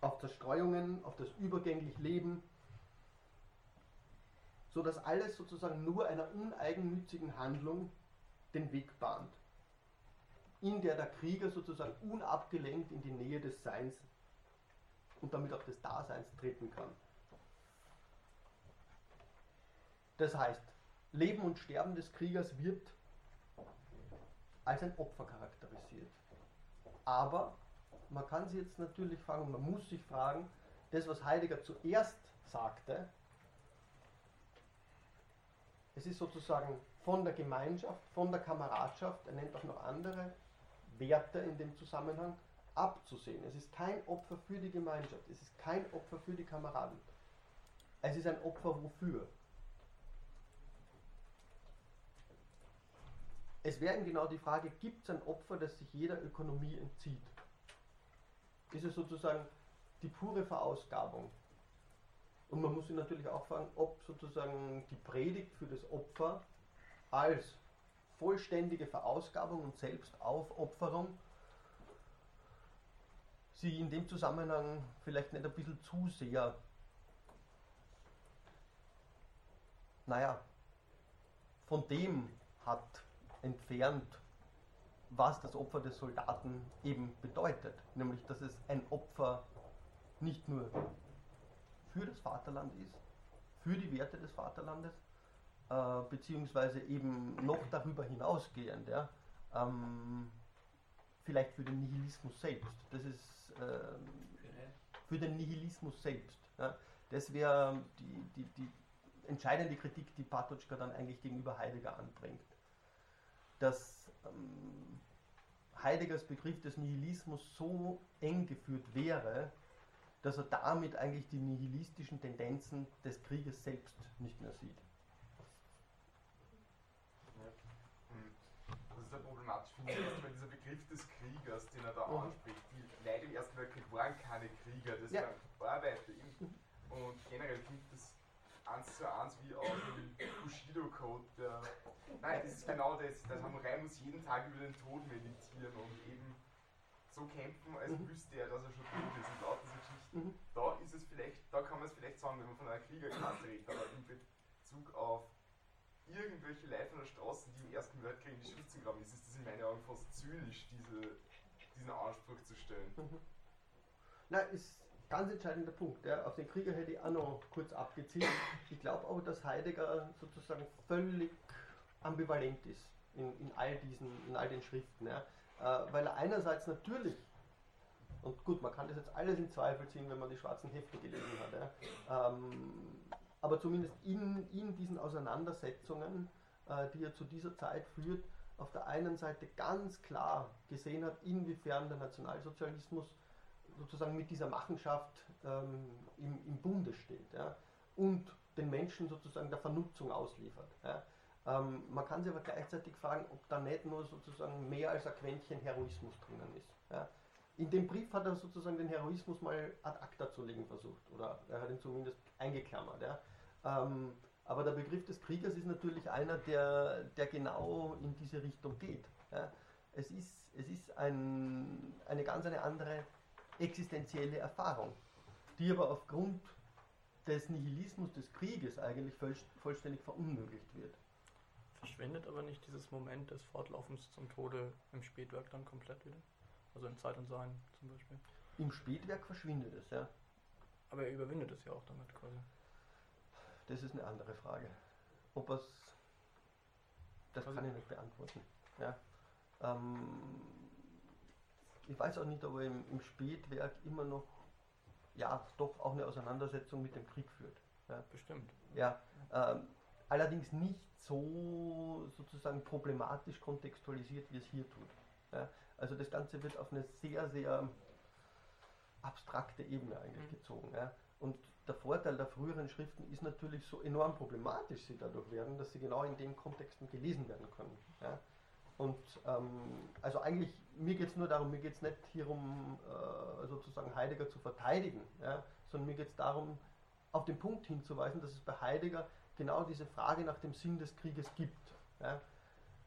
Auf Zerstreuungen, auf das übergänglich Leben, so dass alles sozusagen nur einer uneigennützigen Handlung den Weg bahnt, in der der Krieger sozusagen unabgelenkt in die Nähe des Seins und damit auch des Daseins treten kann. Das heißt, Leben und Sterben des Kriegers wird als ein Opfer charakterisiert. Aber man kann sich jetzt natürlich fragen, man muss sich fragen, das, was Heidegger zuerst sagte, es ist sozusagen von der Gemeinschaft, von der Kameradschaft, er nennt auch noch andere Werte in dem Zusammenhang, abzusehen. Es ist kein Opfer für die Gemeinschaft, es ist kein Opfer für die Kameraden. Es ist ein Opfer wofür? Es wäre eben genau die Frage, gibt es ein Opfer, das sich jeder Ökonomie entzieht? Ist es sozusagen die pure Verausgabung? Und man muss sich natürlich auch fragen, ob sozusagen die Predigt für das Opfer als vollständige Verausgabung und Selbstaufopferung sie in dem Zusammenhang vielleicht nicht ein bisschen zu sehr, naja, von dem hat entfernt, was das Opfer des Soldaten eben bedeutet. Nämlich, dass es ein Opfer nicht nur für das Vaterland ist, für die Werte des Vaterlandes, äh, beziehungsweise eben noch darüber hinausgehend, ja, ähm, vielleicht für den Nihilismus selbst. Das ist äh, für den Nihilismus selbst. Ja. Das wäre die, die, die entscheidende Kritik, die Patočka dann eigentlich gegenüber Heidegger anbringt. Dass ähm, Heideggers Begriff des Nihilismus so eng geführt wäre, dass er damit eigentlich die nihilistischen Tendenzen des Krieges selbst nicht mehr sieht. Das ist ja problematisch, finde ich, erstmal dieser Begriff des Kriegers, den er da mhm. anspricht. Die Leute im Ersten Weltkrieg waren keine Krieger, das ja. waren Arbeiter. Und generell das eins zu eins wie aus dem Bushido-Code. Nein, das ist genau das. Der Samurai muss jeden Tag über den Tod meditieren und eben so kämpfen, als mhm. wüsste er, dass er schon tot ist und lauter so Geschichten. Mhm. Da ist es vielleicht, da kann man es vielleicht sagen, wenn man von einer Kriegerklasse redet, aber im Bezug auf irgendwelche Leute von der Straße, die im Ersten Weltkrieg in die Schützengraben ist, ist das in meinen Augen fast zynisch, diese, diesen Anspruch zu stellen. Mhm. Nein, ist ganz entscheidender Punkt. Ja. Auf den Krieger hätte ich auch noch kurz abgezielt. Ich glaube auch, dass Heidegger sozusagen völlig ambivalent ist in, in, all, diesen, in all den Schriften. Ja. Äh, weil er einerseits natürlich, und gut, man kann das jetzt alles in Zweifel ziehen, wenn man die schwarzen Hefte gelesen hat, ja, ähm, aber zumindest in, in diesen Auseinandersetzungen, äh, die er zu dieser Zeit führt, auf der einen Seite ganz klar gesehen hat, inwiefern der Nationalsozialismus sozusagen mit dieser Machenschaft ähm, im, im Bunde steht ja, und den Menschen sozusagen der Vernutzung ausliefert. Ja. Ähm, man kann sich aber gleichzeitig fragen, ob da nicht nur sozusagen mehr als ein Quäntchen Heroismus drinnen ist. Ja. In dem Brief hat er sozusagen den Heroismus mal ad acta zu legen versucht, oder er hat ihn zumindest eingeklammert. Ja. Ähm, aber der Begriff des Kriegers ist natürlich einer, der, der genau in diese Richtung geht. Ja. Es ist, es ist ein, eine ganz eine andere existenzielle Erfahrung, die aber aufgrund des Nihilismus des Krieges eigentlich vollständig verunmöglicht wird. Verschwindet aber nicht dieses Moment des Fortlaufens zum Tode im Spätwerk dann komplett wieder? Also in Zeit und Sein zum Beispiel? Im Spätwerk verschwindet es, ja. Aber er überwindet es ja auch damit quasi. Das ist eine andere Frage. Ob es. Das also kann ich nicht beantworten. Ja. Ähm, ich weiß auch nicht, ob er im, im Spätwerk immer noch, ja, doch auch eine Auseinandersetzung mit dem Krieg führt. Ja. Bestimmt. Ja. Ähm, allerdings nicht so sozusagen problematisch kontextualisiert, wie es hier tut. Ja. Also das Ganze wird auf eine sehr, sehr abstrakte Ebene eigentlich mhm. gezogen. Ja. Und der Vorteil der früheren Schriften ist natürlich so enorm problematisch sie dadurch werden, dass sie genau in den Kontexten gelesen werden können. Ja. Und ähm, also eigentlich, mir geht es nur darum, mir geht es nicht hier um äh, sozusagen Heidegger zu verteidigen, ja, sondern mir geht es darum, auf den Punkt hinzuweisen, dass es bei Heidegger genau diese Frage nach dem Sinn des Krieges gibt. Ja.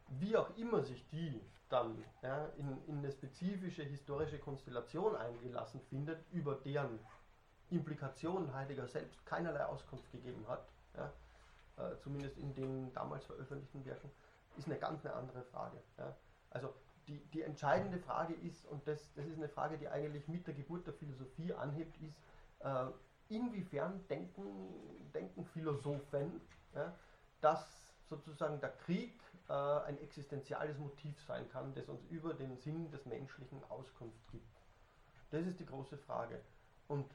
Wie auch immer sich die dann ja, in, in eine spezifische historische Konstellation eingelassen findet, über deren Implikationen Heidegger selbst keinerlei Auskunft gegeben hat, ja, äh, zumindest in den damals veröffentlichten Werken, ist eine ganz eine andere Frage. Ja. Also die, die entscheidende Frage ist, und das, das ist eine Frage, die eigentlich mit der Geburt der Philosophie anhebt, ist, äh, inwiefern denken, denken Philosophen, ja, dass sozusagen der Krieg äh, ein existenziales Motiv sein kann, das uns über den Sinn des Menschlichen Auskunft gibt. Das ist die große Frage. Und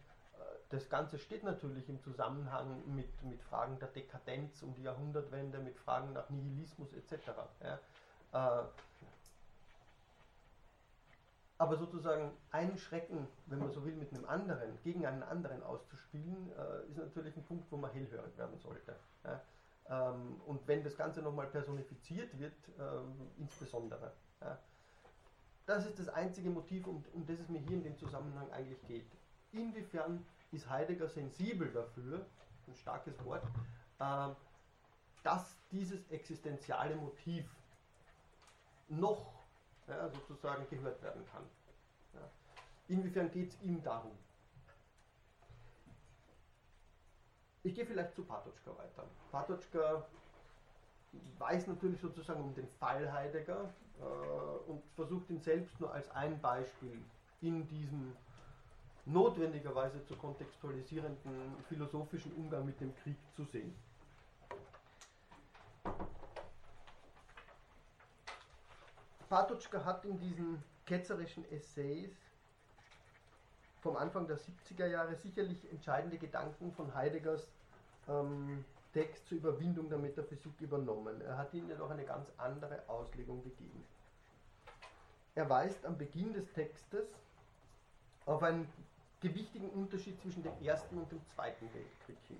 das Ganze steht natürlich im Zusammenhang mit, mit Fragen der Dekadenz um die Jahrhundertwende, mit Fragen nach Nihilismus etc. Ja. Äh, aber sozusagen ein Schrecken, wenn man so will, mit einem anderen, gegen einen anderen auszuspielen, äh, ist natürlich ein Punkt, wo man hellhörig werden sollte. Ja. Ähm, und wenn das Ganze nochmal personifiziert wird, ähm, insbesondere. Ja. Das ist das einzige Motiv, um, um das es mir hier in dem Zusammenhang eigentlich geht. Inwiefern ist Heidegger sensibel dafür, ein starkes Wort, äh, dass dieses existenziale Motiv noch ja, sozusagen gehört werden kann. Ja. Inwiefern geht es ihm darum? Ich gehe vielleicht zu Patočka weiter. Patočka weiß natürlich sozusagen um den Fall Heidegger äh, und versucht ihn selbst nur als ein Beispiel in diesem notwendigerweise zu kontextualisierenden philosophischen Umgang mit dem Krieg zu sehen. Patočka hat in diesen ketzerischen Essays vom Anfang der 70er Jahre sicherlich entscheidende Gedanken von Heideggers ähm, Text zur Überwindung der Metaphysik übernommen. Er hat ihnen jedoch eine ganz andere Auslegung gegeben. Er weist am Beginn des Textes auf einen gewichtigen Unterschied zwischen dem Ersten und dem Zweiten Weltkrieg hin.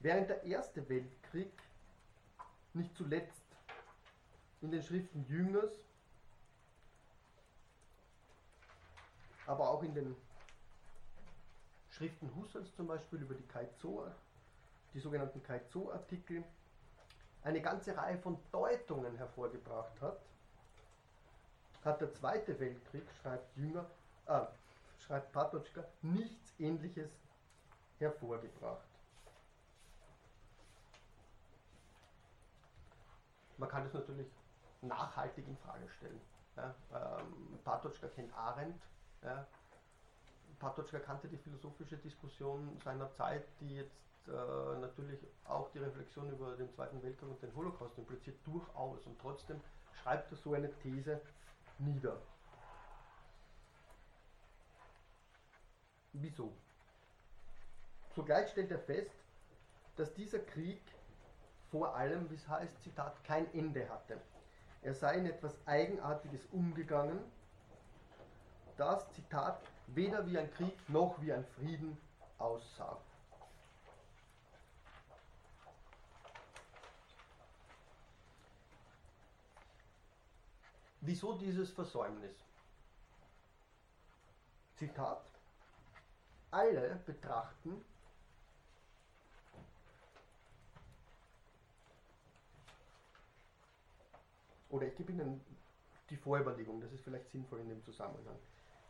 Während der Erste Weltkrieg nicht zuletzt in den Schriften Jüngers, aber auch in den Schriften Husserls zum Beispiel über die Kaizo, die sogenannten Kaizo-Artikel, eine ganze Reihe von Deutungen hervorgebracht hat, hat der Zweite Weltkrieg, schreibt Jünger, äh, schreibt Patočka, nichts ähnliches hervorgebracht. Man kann das natürlich nachhaltig in Frage stellen. Ja, ähm, Patočka kennt Arendt. Ja. Patočka kannte die philosophische Diskussion seiner Zeit, die jetzt äh, natürlich auch die Reflexion über den Zweiten Weltkrieg und den Holocaust impliziert, durchaus. Und trotzdem schreibt er so eine These nieder. Wieso? Zugleich stellt er fest, dass dieser Krieg vor allem, wie es heißt, Zitat, kein Ende hatte. Er sei in etwas Eigenartiges umgegangen, das, Zitat, weder wie ein Krieg noch wie ein Frieden aussah. Wieso dieses Versäumnis? Zitat. Alle betrachten oder ich gebe Ihnen die Vorüberlegung, das ist vielleicht sinnvoll in dem Zusammenhang.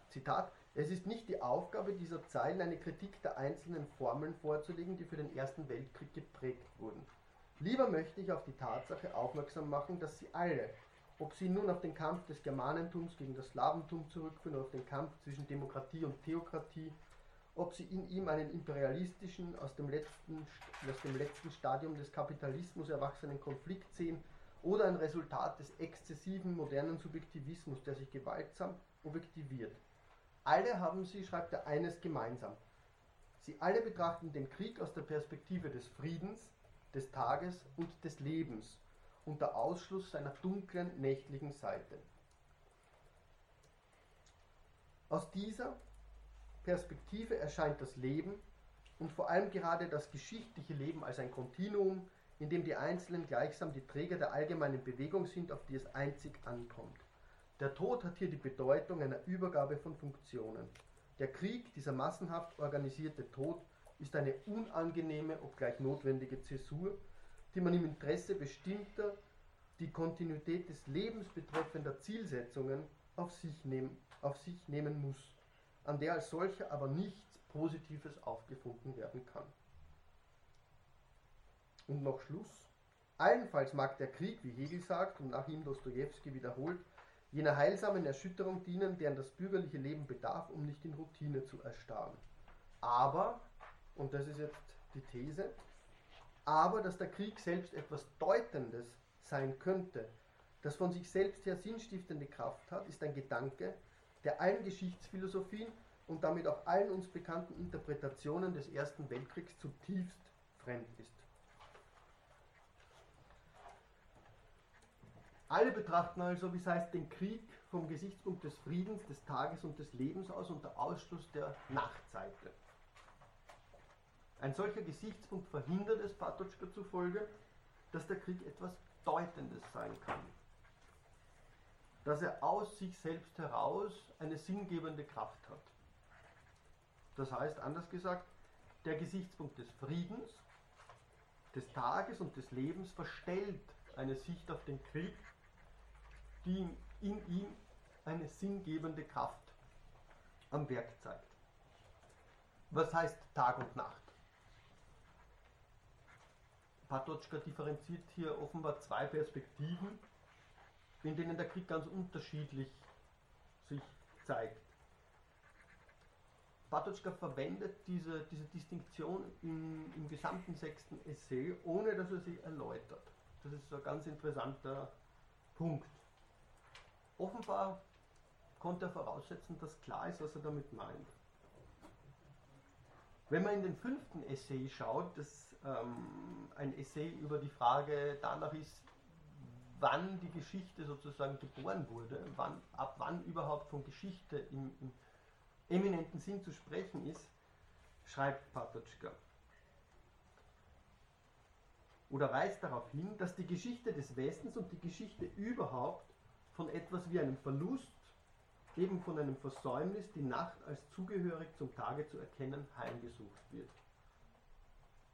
Zitat, es ist nicht die Aufgabe dieser Zeilen, eine Kritik der einzelnen Formeln vorzulegen, die für den Ersten Weltkrieg geprägt wurden. Lieber möchte ich auf die Tatsache aufmerksam machen, dass sie alle, ob sie nun auf den Kampf des Germanentums gegen das Slawentum zurückführen oder auf den Kampf zwischen Demokratie und Theokratie, ob sie in ihm einen imperialistischen, aus dem letzten, aus dem letzten Stadium des Kapitalismus erwachsenen Konflikt sehen oder ein Resultat des exzessiven modernen Subjektivismus, der sich gewaltsam objektiviert. Alle haben sie, schreibt er, eines gemeinsam. Sie alle betrachten den Krieg aus der Perspektive des Friedens, des Tages und des Lebens unter Ausschluss seiner dunklen nächtlichen Seite. Aus dieser Perspektive erscheint das Leben und vor allem gerade das geschichtliche Leben als ein Kontinuum, in dem die Einzelnen gleichsam die Träger der allgemeinen Bewegung sind, auf die es einzig ankommt. Der Tod hat hier die Bedeutung einer Übergabe von Funktionen. Der Krieg, dieser massenhaft organisierte Tod, ist eine unangenehme, obgleich notwendige Zäsur, die man im Interesse bestimmter, die Kontinuität des Lebens betreffender Zielsetzungen auf sich, nehm, auf sich nehmen muss, an der als solcher aber nichts Positives aufgefunden werden kann. Und noch Schluss. Allenfalls mag der Krieg, wie Hegel sagt und nach ihm Dostoevsky wiederholt, jener heilsamen Erschütterung dienen, deren das bürgerliche Leben bedarf, um nicht in Routine zu erstarren. Aber, und das ist jetzt die These, aber dass der Krieg selbst etwas Deutendes sein könnte, das von sich selbst her sinnstiftende Kraft hat, ist ein Gedanke, der allen Geschichtsphilosophien und damit auch allen uns bekannten Interpretationen des Ersten Weltkriegs zutiefst fremd ist. Alle betrachten also, wie es heißt, den Krieg vom Gesichtspunkt des Friedens, des Tages und des Lebens aus unter Ausschluss der Nachtseite. Ein solcher Gesichtspunkt verhindert es Patočka zufolge, dass der Krieg etwas Deutendes sein kann. Dass er aus sich selbst heraus eine sinngebende Kraft hat. Das heißt, anders gesagt, der Gesichtspunkt des Friedens, des Tages und des Lebens verstellt eine Sicht auf den Krieg, die in ihm eine sinngebende Kraft am Werk zeigt. Was heißt Tag und Nacht? Patočka differenziert hier offenbar zwei Perspektiven, in denen der Krieg ganz unterschiedlich sich zeigt. Patočka verwendet diese, diese Distinktion im, im gesamten sechsten Essay, ohne dass er sie erläutert. Das ist ein ganz interessanter Punkt. Offenbar konnte er voraussetzen, dass klar ist, was er damit meint. Wenn man in den fünften Essay schaut, das ähm, ein Essay über die Frage danach ist, wann die Geschichte sozusagen geboren wurde, wann, ab wann überhaupt von Geschichte im, im eminenten Sinn zu sprechen ist, schreibt Patočka. Oder weist darauf hin, dass die Geschichte des Westens und die Geschichte überhaupt von etwas wie einem Verlust eben von einem Versäumnis die Nacht als zugehörig zum Tage zu erkennen heimgesucht wird.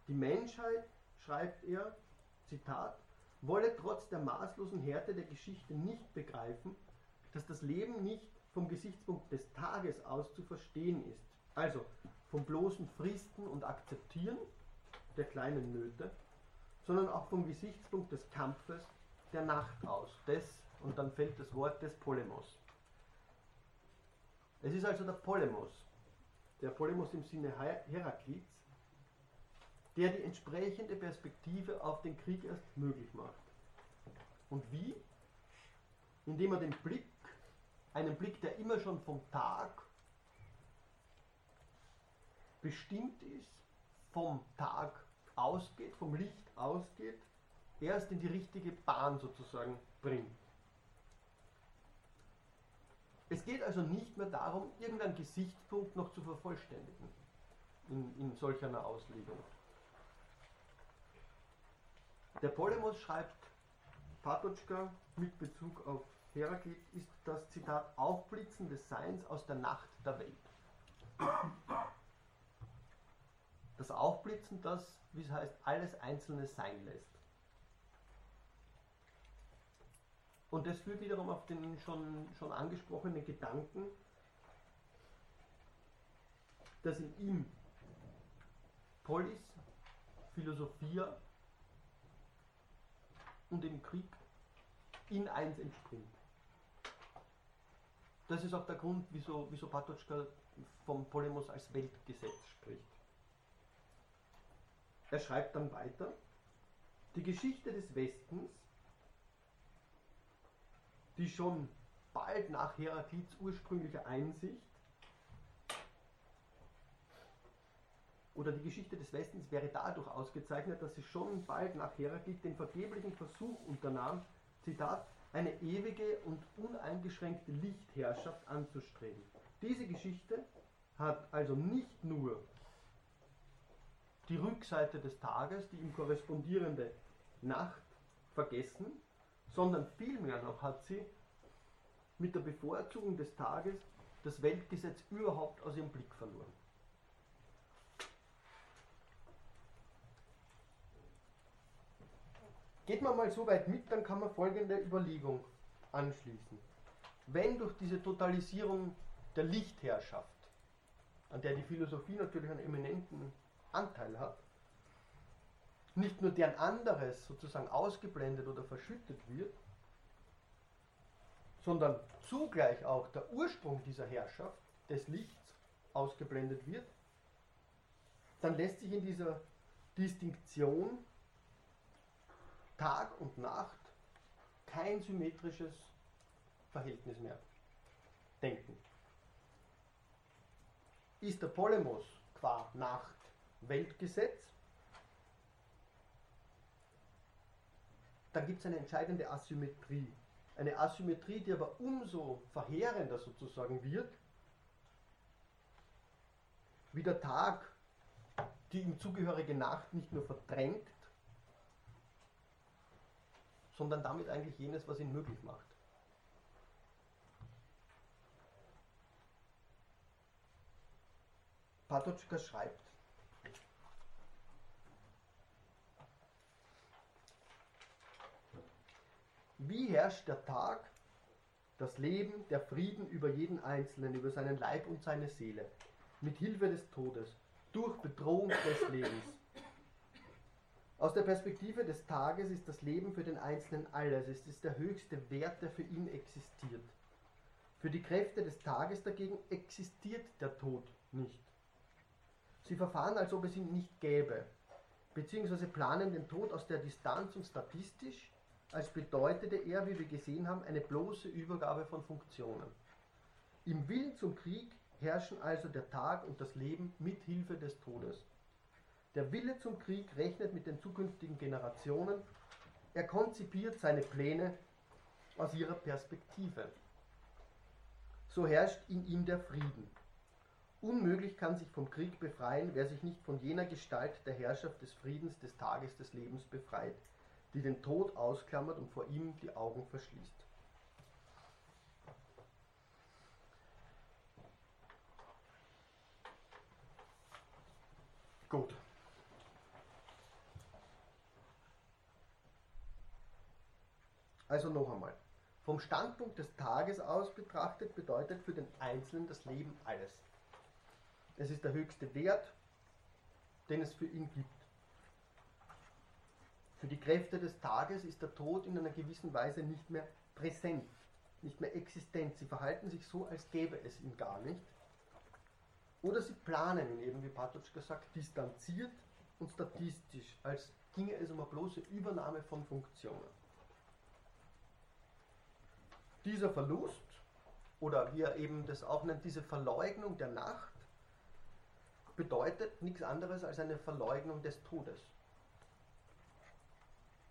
Die Menschheit, schreibt er, Zitat, wolle trotz der maßlosen Härte der Geschichte nicht begreifen, dass das Leben nicht vom Gesichtspunkt des Tages aus zu verstehen ist. Also vom bloßen Fristen und Akzeptieren der kleinen Nöte, sondern auch vom Gesichtspunkt des Kampfes der Nacht aus, des, und dann fällt das Wort des Polemos. Es ist also der Polemos, der Polemos im Sinne Heraklits, der die entsprechende Perspektive auf den Krieg erst möglich macht. Und wie? Indem er den Blick, einen Blick, der immer schon vom Tag bestimmt ist, vom Tag ausgeht, vom Licht ausgeht, erst in die richtige Bahn sozusagen bringt. Es geht also nicht mehr darum, irgendeinen Gesichtspunkt noch zu vervollständigen in, in solch einer Auslegung. Der Polemos schreibt, Patočka mit Bezug auf Heraklit ist das Zitat Aufblitzen des Seins aus der Nacht der Welt. Das Aufblitzen, das, wie es heißt, alles Einzelne sein lässt. Und das führt wiederum auf den schon, schon angesprochenen Gedanken, dass in ihm Polis, Philosophia und im Krieg in eins entspringt. Das ist auch der Grund, wieso, wieso Patočka vom Polemos als Weltgesetz spricht. Er schreibt dann weiter, die Geschichte des Westens die schon bald nach Heraklits ursprünglicher Einsicht oder die Geschichte des Westens wäre dadurch ausgezeichnet, dass sie schon bald nach Heraklit den vergeblichen Versuch unternahm, Zitat, eine ewige und uneingeschränkte Lichtherrschaft anzustreben. Diese Geschichte hat also nicht nur die Rückseite des Tages, die ihm korrespondierende Nacht vergessen, sondern vielmehr noch hat sie mit der Bevorzugung des Tages das Weltgesetz überhaupt aus ihrem Blick verloren. Geht man mal so weit mit, dann kann man folgende Überlegung anschließen. Wenn durch diese Totalisierung der Lichtherrschaft, an der die Philosophie natürlich einen eminenten Anteil hat, nicht nur deren anderes sozusagen ausgeblendet oder verschüttet wird, sondern zugleich auch der Ursprung dieser Herrschaft des Lichts ausgeblendet wird, dann lässt sich in dieser Distinktion Tag und Nacht kein symmetrisches Verhältnis mehr denken. Ist der Polemos qua Nacht Weltgesetz, dann gibt es eine entscheidende Asymmetrie. Eine Asymmetrie, die aber umso verheerender sozusagen wird, wie der Tag die ihm zugehörige Nacht nicht nur verdrängt, sondern damit eigentlich jenes, was ihn möglich macht. Patočka schreibt, Wie herrscht der Tag, das Leben, der Frieden über jeden Einzelnen, über seinen Leib und seine Seele, mit Hilfe des Todes, durch Bedrohung des Lebens. Aus der Perspektive des Tages ist das Leben für den Einzelnen alles. Es ist der höchste Wert, der für ihn existiert. Für die Kräfte des Tages dagegen existiert der Tod nicht. Sie verfahren, als ob es ihn nicht gäbe, beziehungsweise planen den Tod aus der Distanz und statistisch, als bedeutete er, wie wir gesehen haben, eine bloße Übergabe von Funktionen. Im Willen zum Krieg herrschen also der Tag und das Leben mit Hilfe des Todes. Der Wille zum Krieg rechnet mit den zukünftigen Generationen, er konzipiert seine Pläne aus ihrer Perspektive. So herrscht in ihm der Frieden. Unmöglich kann sich vom Krieg befreien, wer sich nicht von jener Gestalt der Herrschaft des Friedens des Tages des Lebens befreit, die den Tod ausklammert und vor ihm die Augen verschließt. Gut. Also noch einmal. Vom Standpunkt des Tages aus betrachtet bedeutet für den Einzelnen das Leben alles. Es ist der höchste Wert, den es für ihn gibt. Für die Kräfte des Tages ist der Tod in einer gewissen Weise nicht mehr präsent, nicht mehr existent. Sie verhalten sich so, als gäbe es ihn gar nicht. Oder sie planen ihn eben, wie Patočka sagt, distanziert und statistisch, als ginge es um eine bloße Übernahme von Funktionen. Dieser Verlust, oder wie er eben das auch nennt, diese Verleugnung der Nacht, bedeutet nichts anderes als eine Verleugnung des Todes.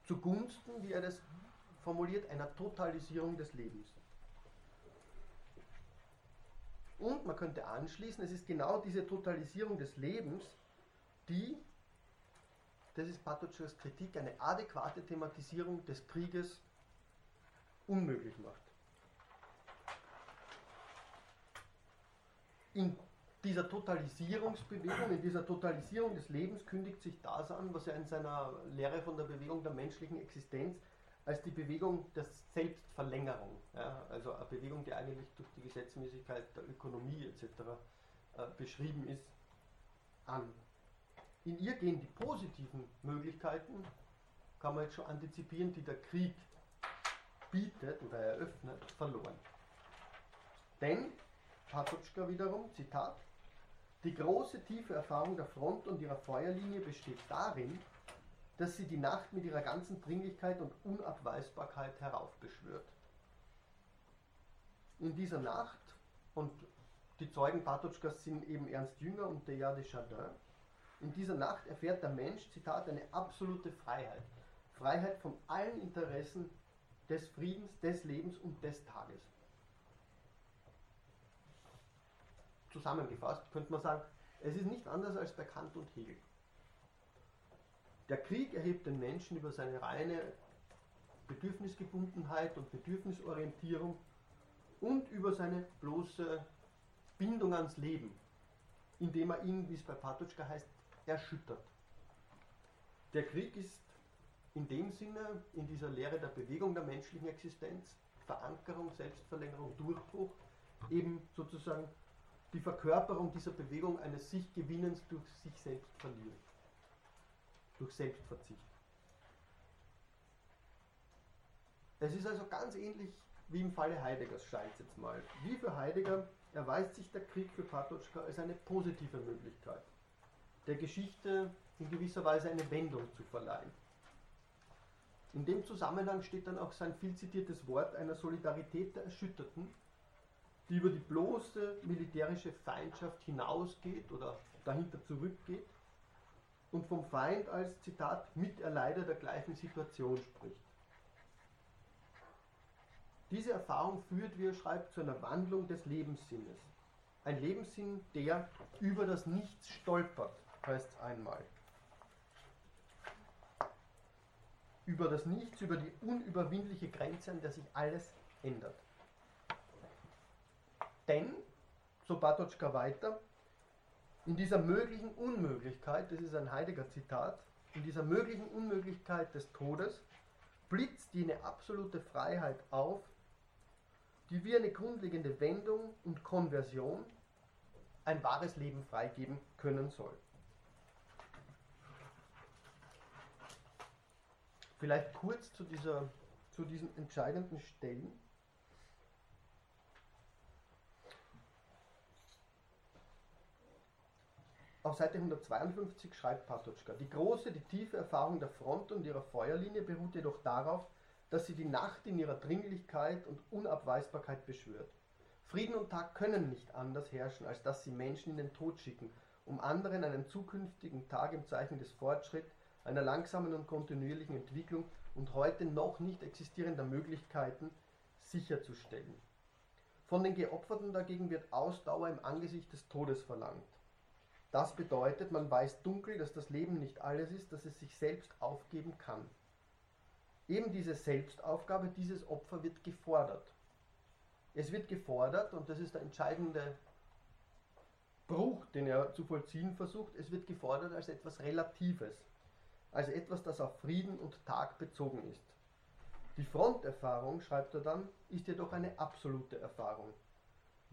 Zugunsten, wie er das formuliert, einer Totalisierung des Lebens. Und man könnte anschließen, es ist genau diese Totalisierung des Lebens, die, das ist Patočkas Kritik, eine adäquate Thematisierung des Krieges unmöglich macht. In dieser Totalisierungsbewegung, in dieser Totalisierung des Lebens kündigt sich das an, was er in seiner Lehre von der Bewegung der menschlichen Existenz als die Bewegung der Selbstverlängerung, ja, also eine Bewegung, die eigentlich durch die Gesetzmäßigkeit der Ökonomie etc. Äh, beschrieben ist, an. In ihr gehen die positiven Möglichkeiten, kann man jetzt schon antizipieren, die der Krieg bietet oder eröffnet, verloren. Denn, Patočka wiederum, Zitat, die große tiefe Erfahrung der Front und ihrer Feuerlinie besteht darin, dass sie die Nacht mit ihrer ganzen Dringlichkeit und Unabweisbarkeit heraufbeschwört. In dieser Nacht, und die Zeugen Patočkas sind eben Ernst Jünger und Teilhard de Chardin, in dieser Nacht erfährt der Mensch, Zitat, eine absolute Freiheit. Freiheit von allen Interessen des Friedens, des Lebens und des Tages. Zusammengefasst könnte man sagen, es ist nicht anders als bei Kant und Hegel. Der Krieg erhebt den Menschen über seine reine Bedürfnisgebundenheit und Bedürfnisorientierung und über seine bloße Bindung ans Leben, indem er ihn, wie es bei Patočka heißt, erschüttert. Der Krieg ist in dem Sinne, in dieser Lehre der Bewegung der menschlichen Existenz, Verankerung, Selbstverlängerung, Durchbruch, eben sozusagen die Verkörperung dieser Bewegung eines Sich-Gewinnens durch sich selbst verlieren. Durch Selbstverzicht. Es ist also ganz ähnlich wie im Falle Heideggers, scheint es jetzt mal. Wie für Heidegger erweist sich der Krieg für Patočka als eine positive Möglichkeit, der Geschichte in gewisser Weise eine Wendung zu verleihen. In dem Zusammenhang steht dann auch sein viel zitiertes Wort einer Solidarität der Erschütterten, die über die bloße militärische Feindschaft hinausgeht oder dahinter zurückgeht und vom Feind als Zitat Miterleider der gleichen Situation spricht. Diese Erfahrung führt, wie er schreibt, zu einer Wandlung des Lebenssinnes. Ein Lebenssinn, der über das Nichts stolpert, heißt es einmal. Über das Nichts, über die unüberwindliche Grenze, an der sich alles ändert. Denn, so Bartoschka weiter, in dieser möglichen Unmöglichkeit, das ist ein Heidegger Zitat, in dieser möglichen Unmöglichkeit des Todes blitzt jene absolute Freiheit auf, die wie eine grundlegende Wendung und Konversion ein wahres Leben freigeben können soll. Vielleicht kurz zu, dieser, zu diesen entscheidenden Stellen. Auf Seite 152 schreibt Patočka, die große, die tiefe Erfahrung der Front und ihrer Feuerlinie beruht jedoch darauf, dass sie die Nacht in ihrer Dringlichkeit und Unabweisbarkeit beschwört. Frieden und Tag können nicht anders herrschen, als dass sie Menschen in den Tod schicken, um anderen einen zukünftigen Tag im Zeichen des Fortschritts, einer langsamen und kontinuierlichen Entwicklung und heute noch nicht existierender Möglichkeiten sicherzustellen. Von den Geopferten dagegen wird Ausdauer im Angesicht des Todes verlangt. Das bedeutet, man weiß dunkel, dass das Leben nicht alles ist, dass es sich selbst aufgeben kann. Eben diese Selbstaufgabe, dieses Opfer wird gefordert. Es wird gefordert, und das ist der entscheidende Bruch, den er zu vollziehen versucht, es wird gefordert als etwas Relatives, als etwas, das auf Frieden und Tag bezogen ist. Die Fronterfahrung, schreibt er dann, ist jedoch eine absolute Erfahrung.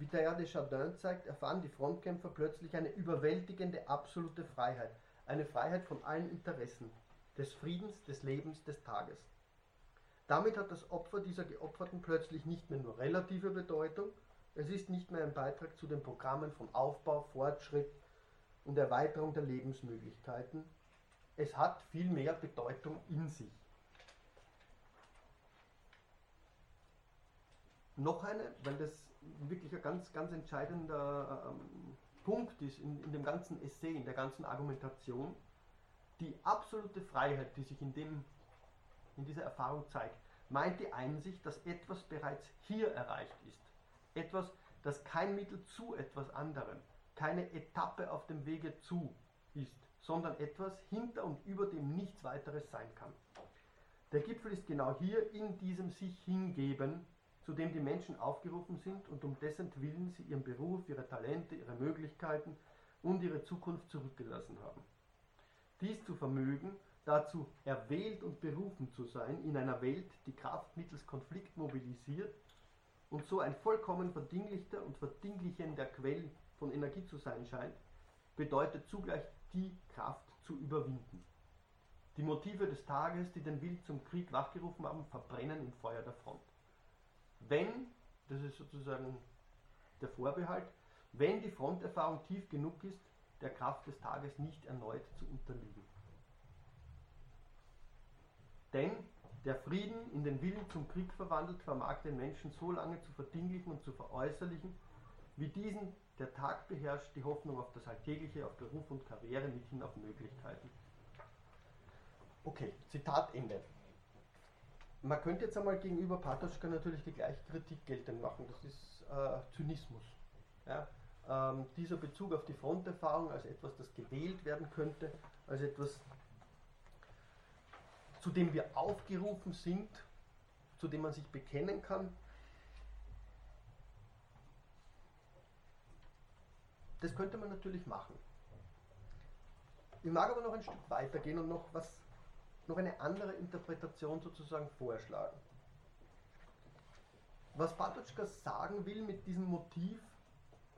Wie Teilhard de Chardin zeigt, erfahren die Frontkämpfer plötzlich eine überwältigende absolute Freiheit, eine Freiheit von allen Interessen, des Friedens, des Lebens, des Tages. Damit hat das Opfer dieser Geopferten plötzlich nicht mehr nur relative Bedeutung, es ist nicht mehr ein Beitrag zu den Programmen von Aufbau, Fortschritt und Erweiterung der Lebensmöglichkeiten, es hat viel mehr Bedeutung in sich. Noch eine, weil das wirklich ein ganz, ganz entscheidender ähm, Punkt ist in, in dem ganzen Essay, in der ganzen Argumentation, die absolute Freiheit, die sich in, dem, in dieser Erfahrung zeigt, meint die Einsicht, dass etwas bereits hier erreicht ist. Etwas, das kein Mittel zu etwas anderem, keine Etappe auf dem Wege zu ist, sondern etwas hinter und über dem nichts weiteres sein kann. Der Gipfel ist genau hier in diesem sich hingeben, zu dem die Menschen aufgerufen sind und um dessen Willen sie ihren Beruf, ihre Talente, ihre Möglichkeiten und ihre Zukunft zurückgelassen haben. Dies zu vermögen, dazu erwählt und berufen zu sein in einer Welt, die Kraft mittels Konflikt mobilisiert und so ein vollkommen verdinglichter und verdinglichender Quell von Energie zu sein scheint, bedeutet zugleich die Kraft zu überwinden. Die Motive des Tages, die den Wild zum Krieg wachgerufen haben, verbrennen im Feuer der Front wenn, das ist sozusagen der Vorbehalt, wenn die Fronterfahrung tief genug ist, der Kraft des Tages nicht erneut zu unterliegen. Denn der Frieden in den Willen zum Krieg verwandelt, vermag den Menschen so lange zu verdinglichen und zu veräußerlichen, wie diesen der Tag beherrscht, die Hoffnung auf das Alltägliche, auf Beruf und Karriere mithin auf Möglichkeiten. Okay, Zitat Ende. Man könnte jetzt einmal gegenüber Patoschka natürlich die gleiche Kritik geltend machen. Das ist äh, Zynismus. Ja? Ähm, dieser Bezug auf die Fronterfahrung als etwas, das gewählt werden könnte, als etwas, zu dem wir aufgerufen sind, zu dem man sich bekennen kann. Das könnte man natürlich machen. Ich mag aber noch ein Stück weitergehen und noch was noch eine andere Interpretation sozusagen vorschlagen. Was Patočka sagen will mit diesem Motiv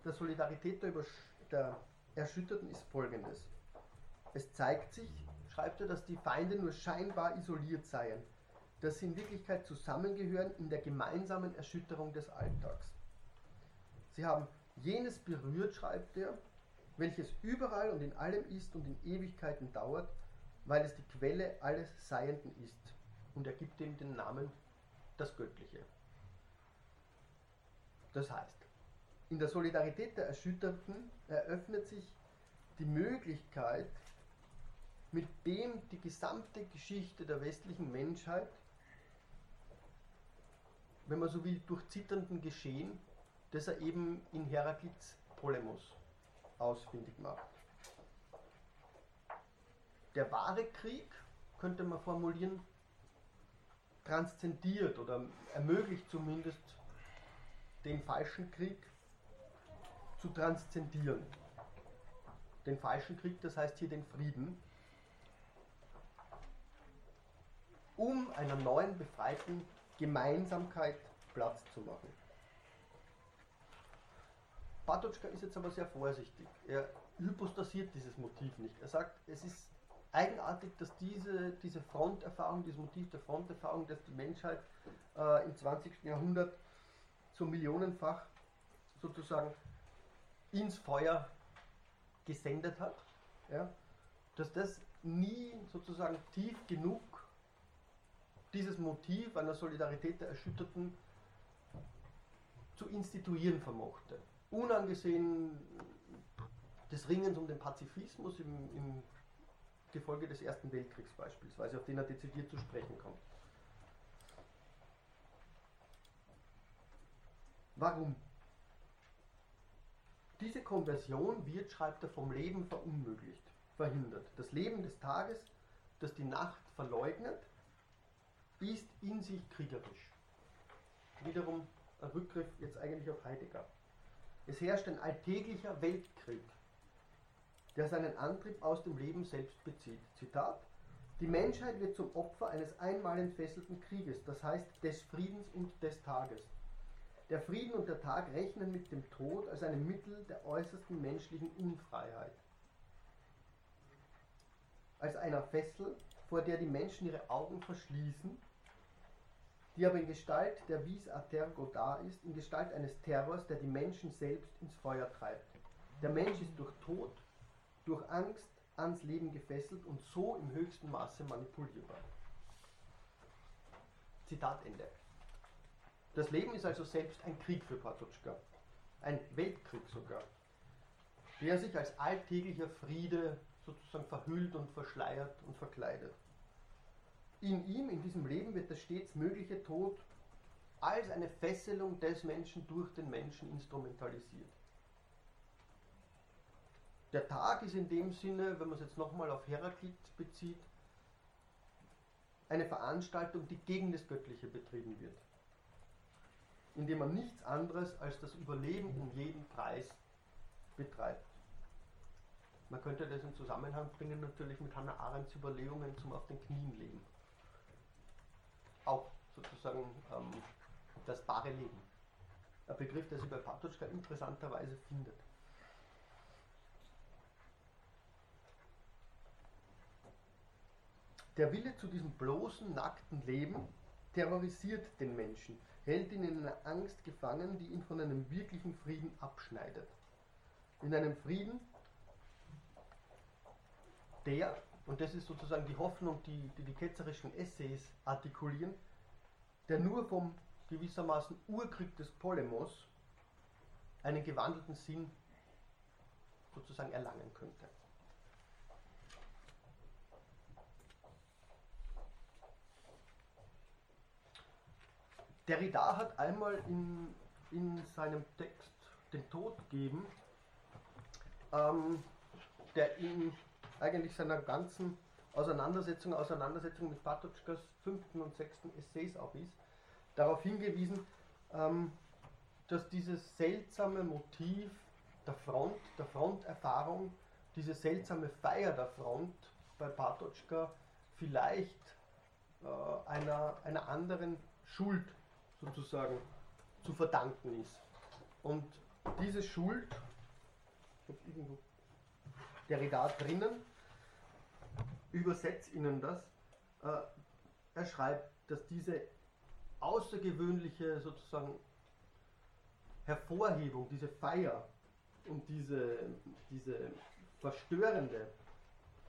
der Solidarität der, der Erschütterten ist folgendes. Es zeigt sich, schreibt er, dass die Feinde nur scheinbar isoliert seien, dass sie in Wirklichkeit zusammengehören in der gemeinsamen Erschütterung des Alltags. Sie haben jenes berührt, schreibt er, welches überall und in allem ist und in Ewigkeiten dauert, weil es die Quelle alles Seienden ist und er gibt ihm den Namen das Göttliche. Das heißt, in der Solidarität der Erschütterten eröffnet sich die Möglichkeit, mit dem die gesamte Geschichte der westlichen Menschheit, wenn man so will, durch zitternden Geschehen, das er eben in Heraklits Polemos ausfindig macht. Der wahre Krieg, könnte man formulieren, transzendiert oder ermöglicht zumindest den falschen Krieg zu transzendieren. Den falschen Krieg, das heißt hier den Frieden, um einer neuen befreiten Gemeinsamkeit Platz zu machen. Patočka ist jetzt aber sehr vorsichtig. Er hypostasiert dieses Motiv nicht. Er sagt, es ist eigenartig, dass diese, diese Fronterfahrung, dieses Motiv der Fronterfahrung, das die Menschheit äh, im 20. Jahrhundert so millionenfach sozusagen ins Feuer gesendet hat, ja, dass das nie sozusagen tief genug dieses Motiv einer Solidarität der Erschütterten zu instituieren vermochte. Unangesehen des Ringens um den Pazifismus im, im Gefolge des Ersten Weltkriegs beispielsweise, auf den er dezidiert zu sprechen kommt. Warum? Diese Konversion wird, schreibt er, vom Leben verunmöglicht, verhindert. Das Leben des Tages, das die Nacht verleugnet, ist in sich kriegerisch. Wiederum ein Rückgriff jetzt eigentlich auf Heidegger. Es herrscht ein alltäglicher Weltkrieg, der seinen Antrieb aus dem Leben selbst bezieht. Zitat: Die Menschheit wird zum Opfer eines einmal entfesselten Krieges, das heißt des Friedens und des Tages. Der Frieden und der Tag rechnen mit dem Tod als einem Mittel der äußersten menschlichen Unfreiheit. Als einer Fessel, vor der die Menschen ihre Augen verschließen, die aber in Gestalt der Vis a tergo da ist, in Gestalt eines Terrors, der die Menschen selbst ins Feuer treibt. Der Mensch ist durch Tod, durch Angst ans Leben gefesselt und so im höchsten Maße manipulierbar. Zitat Ende. Das Leben ist also selbst ein Krieg für Patočka, ein Weltkrieg sogar, der sich als alltäglicher Friede sozusagen verhüllt und verschleiert und verkleidet. In ihm, in diesem Leben, wird der stets mögliche Tod als eine Fesselung des Menschen durch den Menschen instrumentalisiert. Der Tag ist in dem Sinne, wenn man es jetzt nochmal auf Heraklit bezieht, eine Veranstaltung, die gegen das Göttliche betrieben wird. Indem man nichts anderes als das Überleben um jeden Preis betreibt. Man könnte das in Zusammenhang bringen natürlich mit Hannah Arendts Überlegungen zum auf den Knien leben. Auch sozusagen ähm, das bare Leben. Ein Begriff, der sich bei Patočka interessanterweise findet. Der Wille zu diesem bloßen, nackten Leben terrorisiert den Menschen, hält ihn in einer Angst gefangen, die ihn von einem wirklichen Frieden abschneidet. In einem Frieden, der, und das ist sozusagen die Hoffnung, die die, die ketzerischen Essays artikulieren, der nur vom gewissermaßen Urkrieg des Polemos einen gewandelten Sinn sozusagen erlangen könnte. Derrida hat einmal in, in seinem Text den Tod gegeben, ähm, der in eigentlich seiner ganzen Auseinandersetzung, Auseinandersetzung mit Patočkas fünften und sechsten Essays auch ist, darauf hingewiesen, ähm, dass dieses seltsame Motiv der Front, der Fronterfahrung, diese seltsame Feier der Front bei Patočka vielleicht äh, einer, einer anderen Schuld sozusagen zu verdanken ist. Und diese Schuld, ich habe irgendwo Derrida drinnen, übersetze Ihnen das. Äh, er schreibt, dass diese außergewöhnliche sozusagen Hervorhebung, diese Feier und diese, diese verstörende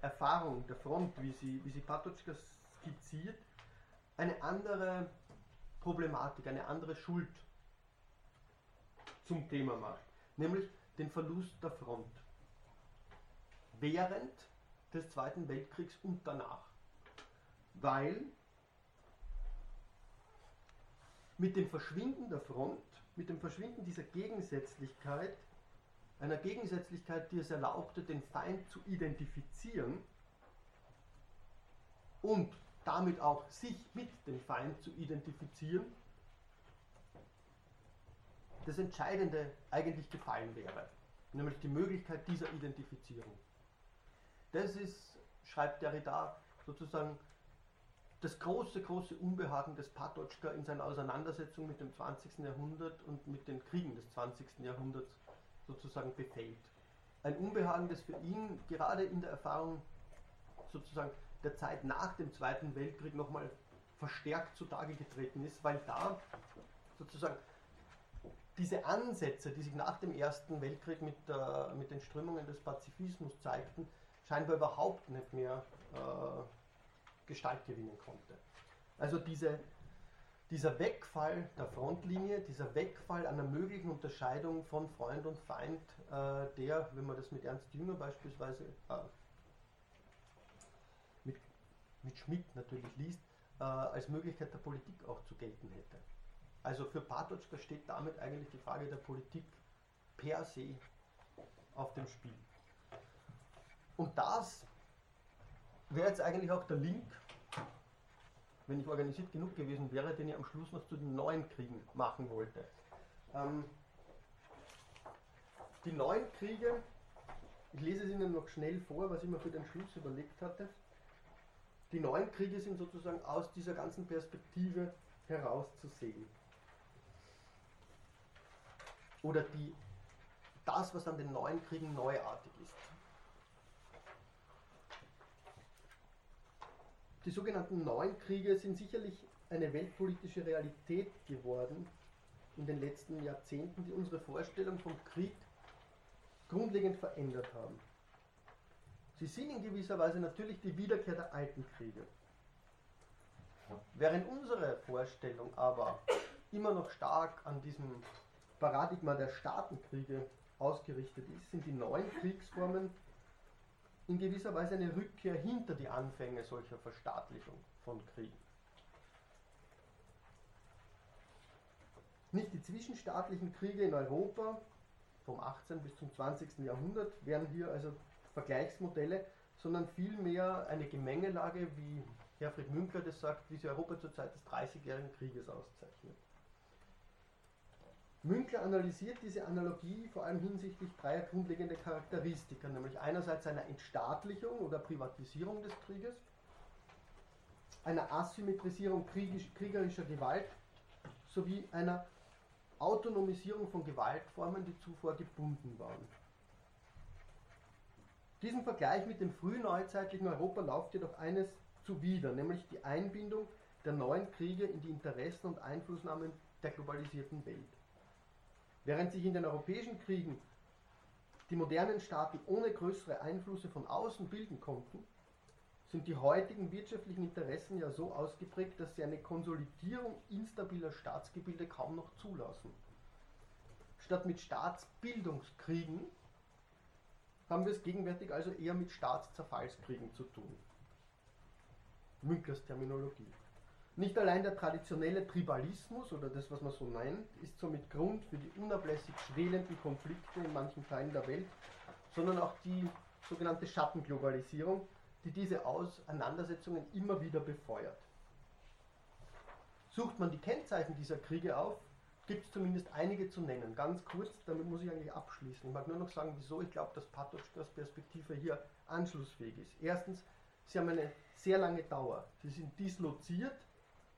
Erfahrung der Front, wie sie, wie sie Patočka skizziert, eine andere Problematik, eine andere Schuld zum Thema macht, nämlich den Verlust der Front während des Zweiten Weltkriegs und danach. Weil mit dem Verschwinden der Front, mit dem Verschwinden dieser Gegensätzlichkeit, einer Gegensätzlichkeit, die es erlaubte, den Feind zu identifizieren, und damit auch sich mit dem Feind zu identifizieren, das Entscheidende eigentlich gefallen wäre, nämlich die Möglichkeit dieser Identifizierung. Das ist, schreibt Derrida, sozusagen das große, große Unbehagen des Patočka in seiner Auseinandersetzung mit dem 20. Jahrhundert und mit den Kriegen des 20. Jahrhunderts sozusagen befällt. Ein Unbehagen, das für ihn gerade in der Erfahrung sozusagen der Zeit nach dem Zweiten Weltkrieg nochmal verstärkt zutage getreten ist, weil da sozusagen diese Ansätze, die sich nach dem Ersten Weltkrieg mit, äh, mit den Strömungen des Pazifismus zeigten, scheinbar überhaupt nicht mehr äh, Gestalt gewinnen konnte. Also diese, dieser Wegfall der Frontlinie, dieser Wegfall einer möglichen Unterscheidung von Freund und Feind, äh, der, wenn man das mit Ernst Jünger beispielsweise, äh, mit Schmidt natürlich liest, äh, als Möglichkeit der Politik auch zu gelten hätte. Also für Patočka steht damit eigentlich die Frage der Politik per se auf dem Spiel. Und das wäre jetzt eigentlich auch der Link, wenn ich organisiert genug gewesen wäre, den ich am Schluss noch zu den neuen Kriegen machen wollte. Ähm, die neuen Kriege, ich lese es Ihnen noch schnell vor, was ich mir für den Schluss überlegt hatte. Die neuen Kriege sind sozusagen aus dieser ganzen Perspektive herauszusehen oder die, das, was an den neuen Kriegen neuartig ist. Die sogenannten neuen Kriege sind sicherlich eine weltpolitische Realität geworden in den letzten Jahrzehnten, die unsere Vorstellung vom Krieg grundlegend verändert haben. Sie sind in gewisser Weise natürlich die Wiederkehr der alten Kriege. Während unsere Vorstellung aber immer noch stark an diesem Paradigma der Staatenkriege ausgerichtet ist, sind die neuen Kriegsformen in gewisser Weise eine Rückkehr hinter die Anfänge solcher Verstaatlichung von Kriegen. Nicht die zwischenstaatlichen Kriege in Europa vom 18. bis zum 20. Jahrhundert wären hier also Vergleichsmodelle, sondern vielmehr eine Gemengelage, wie Herfried Münkler das sagt, wie sie Europa zur Zeit des Dreißigjährigen Krieges auszeichnet. Münkler analysiert diese Analogie vor allem hinsichtlich dreier grundlegender Charakteristika, nämlich einerseits einer Entstaatlichung oder Privatisierung des Krieges, einer Asymmetrisierung kriegerischer Gewalt sowie einer Autonomisierung von Gewaltformen, die zuvor gebunden waren. Diesem Vergleich mit dem frühneuzeitlichen Europa läuft jedoch eines zuwider, nämlich die Einbindung der neuen Kriege in die Interessen und Einflussnahmen der globalisierten Welt. Während sich in den europäischen Kriegen die modernen Staaten ohne größere Einflüsse von außen bilden konnten, sind die heutigen wirtschaftlichen Interessen ja so ausgeprägt, dass sie eine Konsolidierung instabiler Staatsgebilde kaum noch zulassen. Statt mit Staatsbildungskriegen haben wir es gegenwärtig also eher mit Staatszerfallskriegen zu tun. Münklers Terminologie. Nicht allein der traditionelle Tribalismus oder das, was man so nennt, ist somit Grund für die unablässig schwelenden Konflikte in manchen Teilen der Welt, sondern auch die sogenannte Schattenglobalisierung, die diese Auseinandersetzungen immer wieder befeuert. Sucht man die Kennzeichen dieser Kriege auf, gibt es zumindest einige zu nennen. Ganz kurz, damit muss ich eigentlich abschließen. Ich mag nur noch sagen, wieso ich glaube, dass Patočkas Perspektive hier anschlussfähig ist. Erstens, sie haben eine sehr lange Dauer. Sie sind disloziert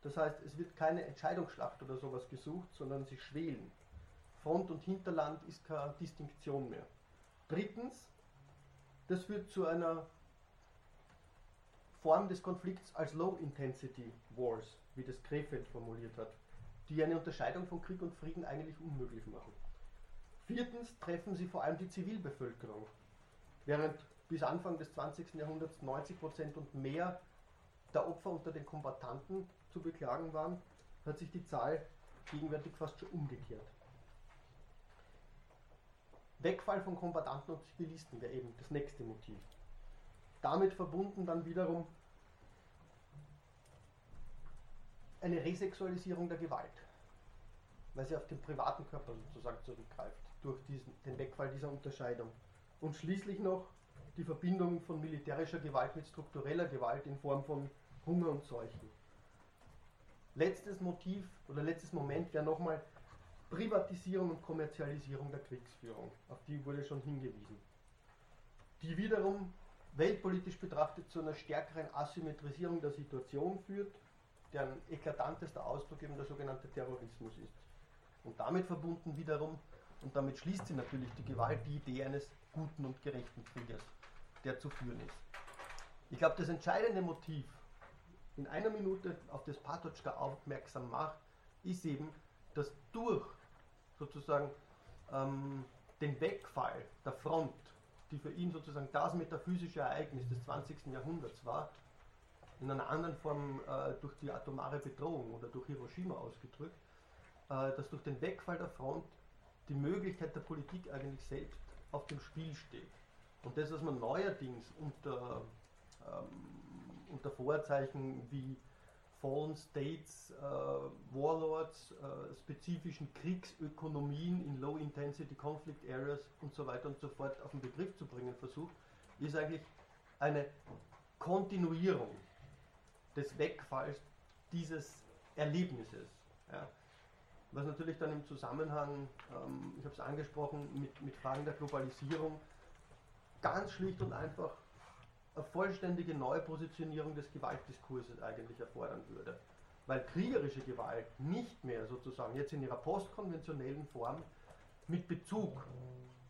das heißt, es wird keine Entscheidungsschlacht oder sowas gesucht, sondern sie schwelen. Front und Hinterland ist keine Distinktion mehr. Drittens, das führt zu einer Form des Konflikts als Low Intensity Wars, wie das Krefeld formuliert hat, die eine Unterscheidung von Krieg und Frieden eigentlich unmöglich machen. Viertens treffen sie vor allem die Zivilbevölkerung, während bis Anfang des 20. Jahrhunderts 90% und mehr der Opfer unter den Kombattanten zu beklagen waren, hat sich die Zahl gegenwärtig fast schon umgekehrt. Wegfall von Kombattanten und Zivilisten wäre eben das nächste Motiv. Damit verbunden dann wiederum eine Resexualisierung der Gewalt, weil sie auf den privaten Körper sozusagen zurückgreift, durch diesen, den Wegfall dieser Unterscheidung. Und schließlich noch die Verbindung von militärischer Gewalt mit struktureller Gewalt in Form von Hunger und Seuchen. Letztes Motiv oder letztes Moment wäre nochmal Privatisierung und Kommerzialisierung der Kriegsführung. Auf die wurde schon hingewiesen. Die wiederum weltpolitisch betrachtet zu einer stärkeren Asymmetrisierung der Situation führt, deren eklatantester Ausdruck eben der sogenannte Terrorismus ist. Und damit verbunden wiederum, und damit schließt sie natürlich die Gewalt, die Idee eines guten und gerechten Kriegers, der zu führen ist. Ich glaube, das entscheidende Motiv, in einer Minute auf das Patočka aufmerksam macht, ist eben, dass durch sozusagen ähm, den Wegfall der Front die für ihn sozusagen das metaphysische Ereignis des 20. Jahrhunderts war, in einer anderen Form äh, durch die atomare Bedrohung oder durch Hiroshima ausgedrückt, äh, dass durch den Wegfall der Front die Möglichkeit der Politik eigentlich selbst auf dem Spiel steht. Und das, was man neuerdings unter, ähm, unter Vorzeichen wie Fallen States, äh, Warlords, äh, spezifischen Kriegsökonomien in Low-Intensity Conflict Areas und so weiter und so fort auf den Begriff zu bringen versucht, ist eigentlich eine Kontinuierung des Wegfalls dieses Erlebnisses. Ja. Was natürlich dann im Zusammenhang, ähm, ich habe es angesprochen, mit, mit Fragen der Globalisierung ganz schlicht und einfach eine vollständige Neupositionierung des Gewaltdiskurses eigentlich erfordern würde. Weil kriegerische Gewalt nicht mehr sozusagen jetzt in ihrer postkonventionellen Form mit Bezug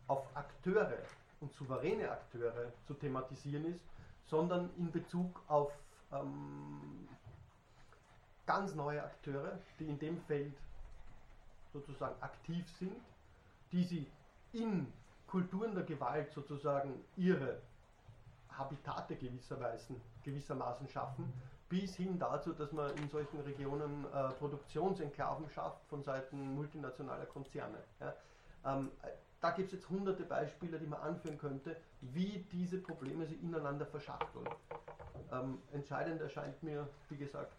auf Akteure und souveräne Akteure zu thematisieren ist, sondern in Bezug auf ähm, ganz neue Akteure, die in dem Feld sozusagen aktiv sind, die sie in Kulturen der Gewalt sozusagen ihre Habitate gewisserweise, gewissermaßen schaffen, bis hin dazu, dass man in solchen Regionen äh, Produktionsenklaven schafft von Seiten multinationaler Konzerne. Ja. Ähm, da gibt es jetzt hunderte Beispiele, die man anführen könnte, wie diese Probleme sich ineinander verschachteln. Ähm, entscheidend erscheint mir, wie gesagt,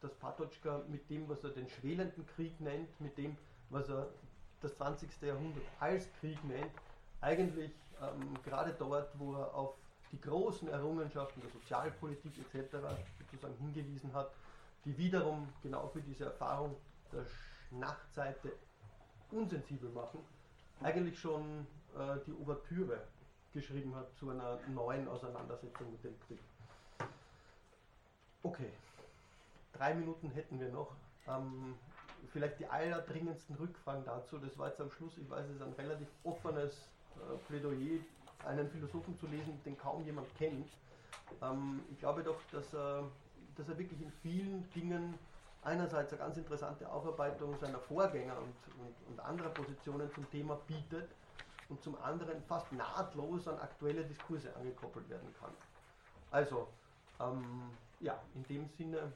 dass Patočka mit dem, was er den schwelenden Krieg nennt, mit dem, was er das 20. Jahrhundert als Krieg nennt, eigentlich ähm, gerade dort, wo er auf die großen Errungenschaften der Sozialpolitik etc. sozusagen hingewiesen hat, die wiederum genau für diese Erfahrung der Nachtseite unsensibel machen, eigentlich schon äh, die Ouvertüre geschrieben hat zu einer neuen Auseinandersetzung mit dem Krieg. Okay, drei Minuten hätten wir noch. Ähm, vielleicht die allerdringendsten Rückfragen dazu. Das war jetzt am Schluss, ich weiß, es ist ein relativ offenes äh, Plädoyer einen Philosophen zu lesen, den kaum jemand kennt. Ähm, ich glaube doch, dass er, dass er wirklich in vielen Dingen einerseits eine ganz interessante Aufarbeitung seiner Vorgänger und, und, und anderer Positionen zum Thema bietet und zum anderen fast nahtlos an aktuelle Diskurse angekoppelt werden kann. Also, ähm, ja, in dem Sinne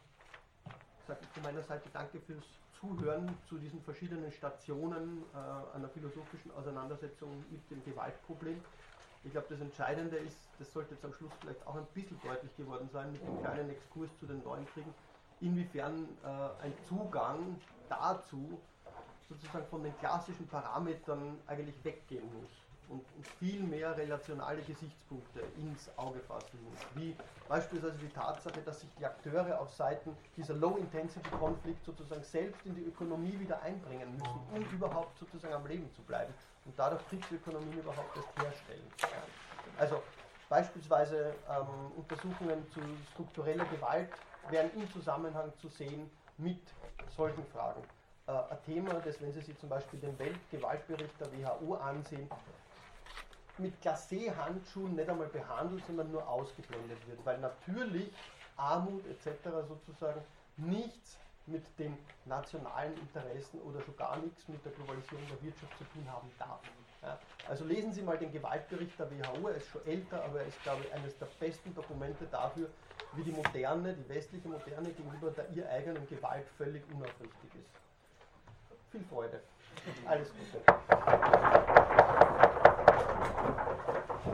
sage ich von meiner Seite danke fürs Zuhören zu diesen verschiedenen Stationen äh, einer philosophischen Auseinandersetzung mit dem Gewaltproblem. Ich glaube, das Entscheidende ist, das sollte jetzt am Schluss vielleicht auch ein bisschen deutlich geworden sein mit dem kleinen Exkurs zu den neuen Kriegen, inwiefern äh, ein Zugang dazu sozusagen von den klassischen Parametern eigentlich weggehen muss und, und, viel mehr relationale Gesichtspunkte ins Auge fassen muss. Wie beispielsweise die Tatsache, dass sich die Akteure auf Seiten dieser Low-Intensity-Konflikt sozusagen selbst in die Ökonomie wieder einbringen müssen, um überhaupt sozusagen am Leben zu bleiben und dadurch Kriegsökonomien überhaupt erst herstellen. Also beispielsweise ähm, Untersuchungen zu struktureller Gewalt wären im Zusammenhang zu sehen mit solchen Fragen. Äh, ein Thema, das, wenn Sie sich zum Beispiel den Weltgewaltbericht der WHO ansehen, mit Glacé-Handschuhen nicht einmal behandelt, sondern nur ausgeblendet wird, weil natürlich Armut etc. sozusagen nichts mit den nationalen Interessen oder schon gar nichts mit der Globalisierung der Wirtschaft zu tun haben darf. Ja, also lesen Sie mal den Gewaltbericht der WHO, er ist schon älter, aber er ist, glaube ich, eines der besten Dokumente dafür, wie die moderne, die westliche Moderne gegenüber der ihr eigenen Gewalt völlig unaufrichtig ist. Viel Freude. Alles Gute.